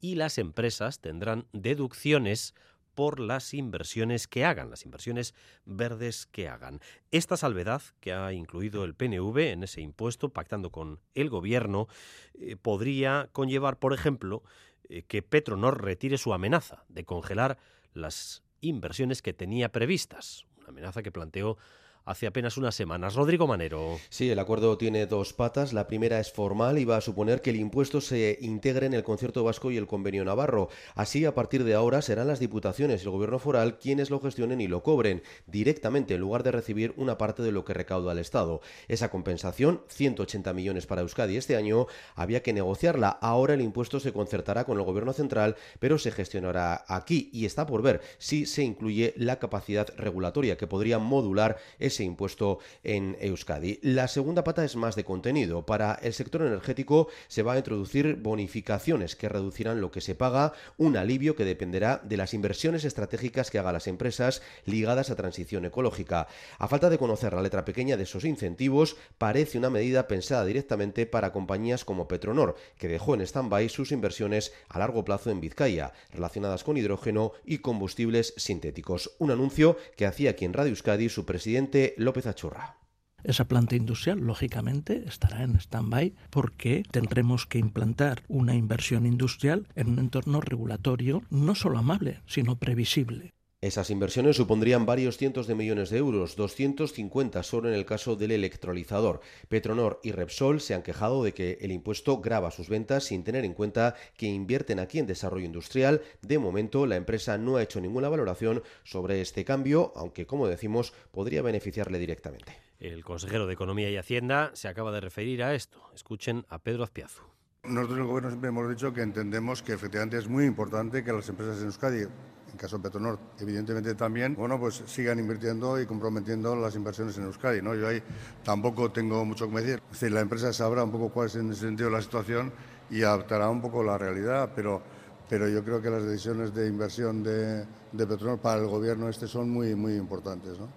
Speaker 1: y las empresas tendrán deducciones por las inversiones que hagan, las inversiones verdes que hagan. Esta salvedad que ha incluido el PNV en ese impuesto, pactando con el gobierno, eh, podría conllevar, por ejemplo, eh, que Petronor retire su amenaza de congelar las inversiones que tenía previstas, una amenaza que planteó hace apenas unas semanas. Rodrigo Manero.
Speaker 5: Sí, el acuerdo tiene dos patas. La primera es formal y va a suponer que el impuesto se integre en el concierto vasco y el convenio navarro. Así, a partir de ahora, serán las diputaciones y el gobierno foral quienes lo gestionen y lo cobren directamente en lugar de recibir una parte de lo que recauda el Estado. Esa compensación, 180 millones para Euskadi este año, había que negociarla. Ahora el impuesto se concertará con el gobierno central, pero se gestionará aquí y está por ver si se incluye la capacidad regulatoria que podría modular ese impuesto en Euskadi. La segunda pata es más de contenido. Para el sector energético se va a introducir bonificaciones que reducirán lo que se paga, un alivio que dependerá de las inversiones estratégicas que hagan las empresas ligadas a transición ecológica. A falta de conocer la letra pequeña de esos incentivos, parece una medida pensada directamente para compañías como Petronor, que dejó en stand-by sus inversiones a largo plazo en Vizcaya, relacionadas con hidrógeno y combustibles sintéticos. Un anuncio que hacía aquí en Radio Euskadi su presidente López Achurra.
Speaker 60: Esa planta industrial, lógicamente, estará en stand-by porque tendremos que implantar una inversión industrial en un entorno regulatorio no solo amable, sino previsible.
Speaker 5: Esas inversiones supondrían varios cientos de millones de euros, 250 solo en el caso del electrolizador. Petronor y Repsol se han quejado de que el impuesto grava sus ventas sin tener en cuenta que invierten aquí en desarrollo industrial. De momento, la empresa no ha hecho ninguna valoración sobre este cambio, aunque, como decimos, podría beneficiarle directamente.
Speaker 1: El consejero de Economía y Hacienda se acaba de referir a esto. Escuchen a Pedro Azpiazu.
Speaker 15: Nosotros en el Gobierno siempre hemos dicho que entendemos que efectivamente es muy importante que las empresas en Euskadi en caso de Petronor, evidentemente también, bueno, pues sigan invirtiendo y comprometiendo las inversiones en Euskadi, ¿no? Yo ahí tampoco tengo mucho que decir. Es decir, la empresa sabrá un poco cuál es en ese sentido la situación y adaptará un poco la realidad, pero, pero yo creo que las decisiones de inversión de, de Petronor para el gobierno este son muy, muy importantes, ¿no?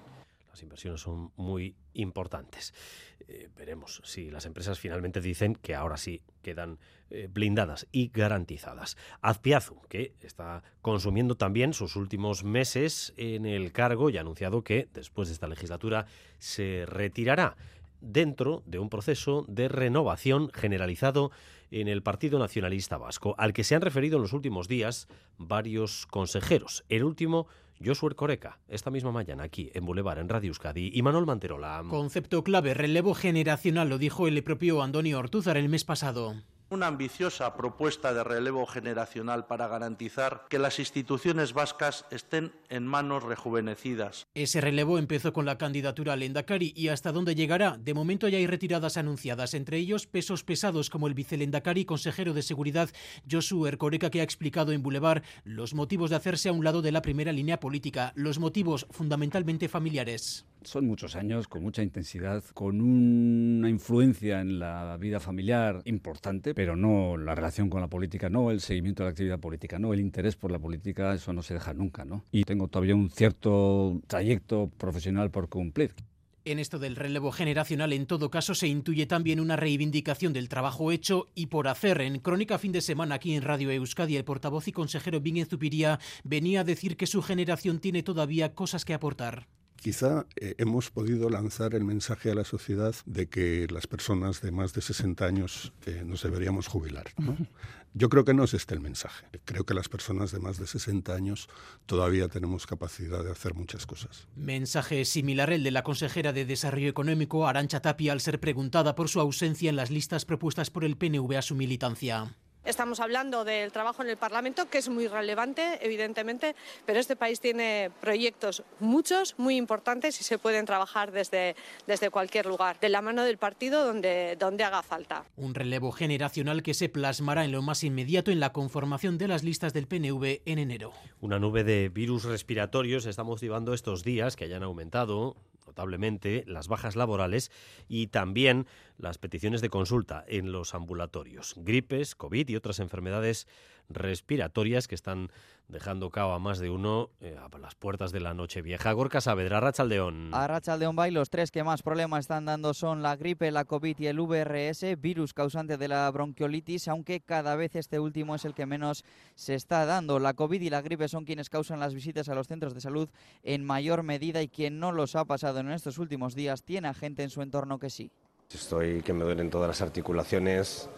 Speaker 1: Las inversiones son muy importantes. Eh, veremos si las empresas finalmente dicen que ahora sí quedan eh, blindadas y garantizadas. Azpiazu, que está consumiendo también sus últimos meses en el cargo y ha anunciado que después de esta legislatura se retirará dentro de un proceso de renovación generalizado en el Partido Nacionalista Vasco, al que se han referido en los últimos días varios consejeros. El último, Josué Coreca, esta misma mañana aquí en Boulevard, en Radio Euskadi, y Manuel Manterola.
Speaker 20: Concepto clave, relevo generacional, lo dijo el propio Antonio Ortúzar el mes pasado
Speaker 62: una ambiciosa propuesta de relevo generacional para garantizar que las instituciones vascas estén en manos rejuvenecidas.
Speaker 20: Ese relevo empezó con la candidatura al Endacari y hasta dónde llegará. De momento ya hay retiradas anunciadas, entre ellos pesos pesados como el vicelendacari consejero de seguridad Josu Ercoreca que ha explicado en Boulevard los motivos de hacerse a un lado de la primera línea política, los motivos fundamentalmente familiares.
Speaker 22: Son muchos años, con mucha intensidad, con una influencia en la vida familiar importante, pero no la relación con la política, no el seguimiento de la actividad política, no el interés por la política, eso no se deja nunca, ¿no? Y tengo todavía un cierto trayecto profesional por cumplir.
Speaker 20: En esto del relevo generacional, en todo caso, se intuye también una reivindicación del trabajo hecho y por hacer. En Crónica Fin de Semana, aquí en Radio Euskadi, el portavoz y consejero Bingen Zupiría venía a decir que su generación tiene todavía cosas que aportar.
Speaker 63: Quizá eh, hemos podido lanzar el mensaje a la sociedad de que las personas de más de 60 años eh, nos deberíamos jubilar. Yo creo que no es este el mensaje. Creo que las personas de más de 60 años todavía tenemos capacidad de hacer muchas cosas.
Speaker 20: Mensaje similar el de la consejera de Desarrollo Económico, Arancha Tapia, al ser preguntada por su ausencia en las listas propuestas por el PNV a su militancia.
Speaker 64: Estamos hablando del trabajo en el Parlamento, que es muy relevante, evidentemente, pero este país tiene proyectos muchos, muy importantes y se pueden trabajar desde, desde cualquier lugar, de la mano del partido donde, donde haga falta.
Speaker 20: Un relevo generacional que se plasmará en lo más inmediato en la conformación de las listas del PNV en enero.
Speaker 1: Una nube de virus respiratorios está motivando estos días que hayan aumentado notablemente las bajas laborales y también las peticiones de consulta en los ambulatorios. Gripes, COVID y otras enfermedades respiratorias que están dejando cao a más de uno eh, a las puertas de la noche vieja. Gorka Saavedra, Rachaldeón.
Speaker 6: A Rachaldeón Bay los tres que más problemas están dando son la gripe, la COVID y el VRS, virus causante de la bronquiolitis, aunque cada vez este último es el que menos se está dando. La COVID y la gripe son quienes causan las visitas a los centros de salud en mayor medida y quien no los ha pasado en estos últimos días tiene a gente en su entorno que sí.
Speaker 65: Estoy que me duelen todas las articulaciones,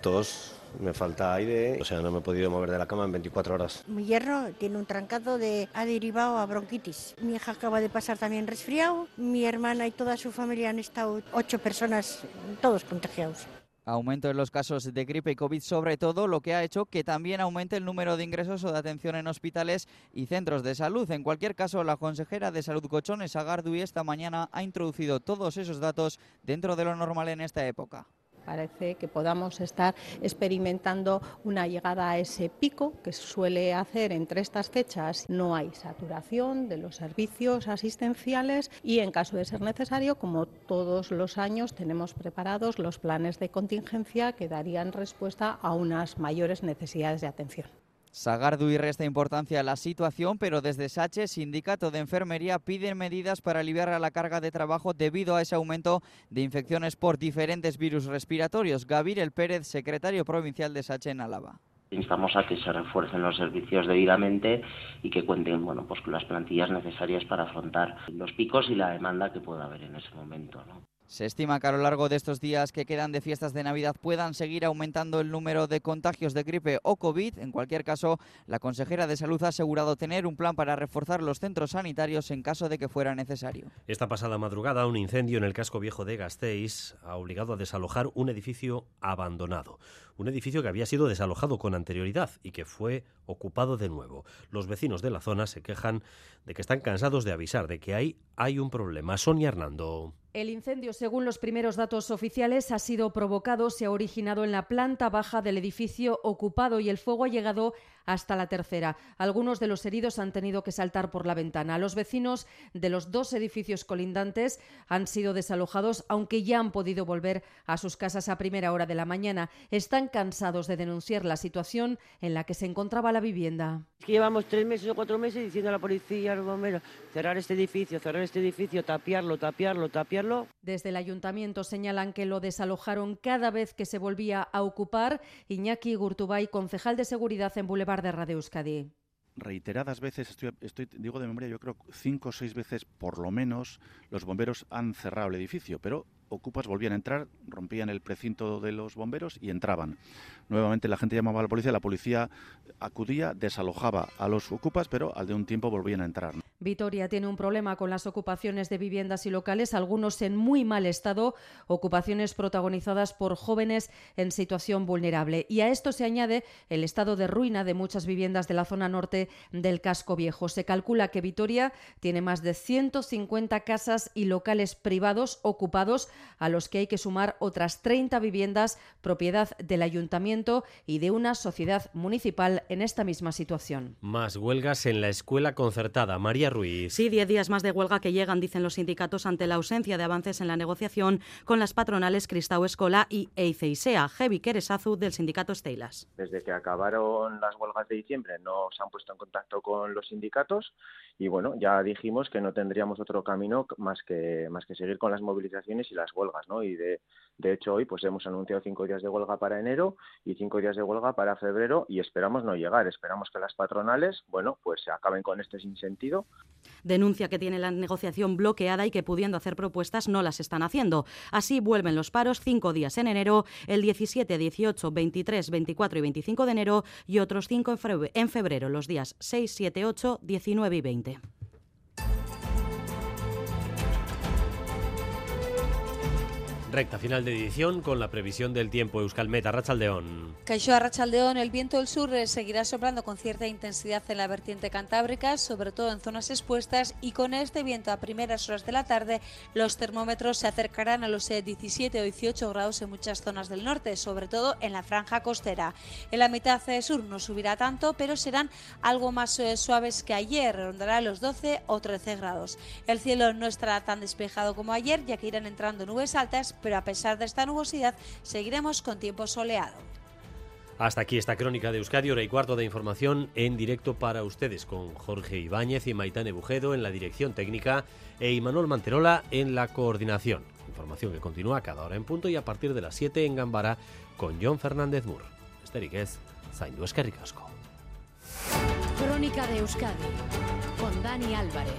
Speaker 65: tos, me falta aire, o sea, no me he podido mover de la cama en 24 horas.
Speaker 66: Mi hierro tiene un trancado de ha derivado a bronquitis. Mi hija acaba de pasar también resfriado, mi hermana y toda su familia han estado ocho personas, todos contagiados.
Speaker 6: Aumento en los casos de gripe y COVID sobre todo, lo que ha hecho que también aumente el número de ingresos o de atención en hospitales y centros de salud. En cualquier caso, la consejera de Salud Cochones, Agardui, esta mañana ha introducido todos esos datos dentro de lo normal en esta época.
Speaker 27: Parece que podamos estar experimentando una llegada a ese pico que suele hacer entre estas fechas. No hay saturación de los servicios asistenciales y en caso de ser necesario, como todos los años, tenemos preparados los planes de contingencia que darían respuesta a unas mayores necesidades de atención.
Speaker 6: Sagardui resta importancia a la situación, pero desde SACHE, Sindicato de Enfermería, piden medidas para aliviar la carga de trabajo debido a ese aumento de infecciones por diferentes virus respiratorios. Gabriel Pérez, secretario provincial de SACHE en Álava.
Speaker 28: Instamos a que se refuercen los servicios debidamente y que cuenten bueno, pues con las plantillas necesarias para afrontar los picos y la demanda que pueda haber en ese momento. ¿no?
Speaker 6: Se estima que a lo largo de estos días que quedan de fiestas de Navidad puedan seguir aumentando el número de contagios de gripe o COVID. En cualquier caso, la consejera de Salud ha asegurado tener un plan para reforzar los centros sanitarios en caso de que fuera necesario.
Speaker 1: Esta pasada madrugada, un incendio en el casco viejo de Gasteiz ha obligado a desalojar un edificio abandonado. Un edificio que había sido desalojado con anterioridad y que fue ocupado de nuevo. Los vecinos de la zona se quejan de que están cansados de avisar de que ahí hay un problema. Sonia Hernando.
Speaker 7: El incendio, según los primeros datos oficiales, ha sido provocado, se ha originado en la planta baja del edificio ocupado y el fuego ha llegado hasta la tercera. Algunos de los heridos han tenido que saltar por la ventana. Los vecinos de los dos edificios colindantes han sido desalojados, aunque ya han podido volver a sus casas a primera hora de la mañana. Están cansados de denunciar la situación en la que se encontraba la vivienda.
Speaker 8: que llevamos tres meses o cuatro meses diciendo a la policía, a los bomberos, cerrar este edificio, cerrar este edificio, tapiarlo, tapiarlo, tapiarlo.
Speaker 7: Desde el ayuntamiento señalan que lo desalojaron cada vez que se volvía a ocupar. Iñaki Gurtubay, concejal de seguridad en Boulevard de Radio Euskadi
Speaker 9: reiteradas veces, estoy, estoy, digo de memoria, yo creo cinco o seis veces por lo menos, los bomberos han cerrado el edificio, pero ocupas volvían a entrar, rompían el precinto de los bomberos y entraban. Nuevamente la gente llamaba a la policía, la policía acudía, desalojaba a los ocupas, pero al de un tiempo volvían a entrar.
Speaker 7: Vitoria tiene un problema con las ocupaciones de viviendas y locales, algunos en muy mal estado, ocupaciones protagonizadas por jóvenes en situación vulnerable. Y a esto se añade el estado de ruina de muchas viviendas de la zona norte del casco viejo. Se calcula que Vitoria tiene más de 150 casas y locales privados ocupados, a los que hay que sumar otras 30 viviendas propiedad del ayuntamiento y de una sociedad municipal en esta misma situación.
Speaker 1: Más huelgas en la escuela concertada. María Ruiz.
Speaker 33: Sí, diez días más de huelga que llegan, dicen los sindicatos, ante la ausencia de avances en la negociación con las patronales Cristau Escola y Eiceisea. Jevi Keresazu, del sindicato Estelas.
Speaker 67: Desde que acabaron las huelgas de diciembre no se han puesto en contacto con los sindicatos y bueno, ya dijimos que no tendríamos otro camino más que, más que seguir con las movilizaciones y las huelgas, ¿no? Y de, de hecho hoy pues hemos anunciado cinco días de huelga para enero y cinco días de huelga para febrero y esperamos no llegar, esperamos que las patronales, bueno, pues se acaben con este sinsentido.
Speaker 33: Denuncia que tiene la negociación bloqueada y que pudiendo hacer propuestas no las están haciendo. Así vuelven los paros cinco días en enero, el 17, 18, 23, 24 y 25 de enero y otros cinco en febrero, los días 6, 7, 8, 19 y 20.
Speaker 1: Recta final de edición con la previsión del tiempo Euskalmet, Arrachaldeón.
Speaker 41: Caixó Arrachaldeón, el viento del sur seguirá soplando con cierta intensidad en la vertiente cantábrica, sobre todo en zonas expuestas, y con este viento a primeras horas de la tarde los termómetros se acercarán a los 17 o 18 grados en muchas zonas del norte, sobre todo en la franja costera. En la mitad sur no subirá tanto, pero serán algo más eh, suaves que ayer, rondará los 12 o 13 grados. El cielo no estará tan despejado como ayer, ya que irán entrando nubes altas, pero a pesar de esta nubosidad seguiremos con tiempo soleado.
Speaker 1: Hasta aquí esta crónica de Euskadi, hora y cuarto de información en directo para ustedes con Jorge Ibáñez y Maitane Bujedo en la dirección técnica e Imanol Manterola en la coordinación. Información que continúa cada hora en punto y a partir de las 7 en Gambara con John Fernández Mur. Esteriquez, Zaindu Escarricasco.
Speaker 68: Crónica de Euskadi con Dani Álvarez.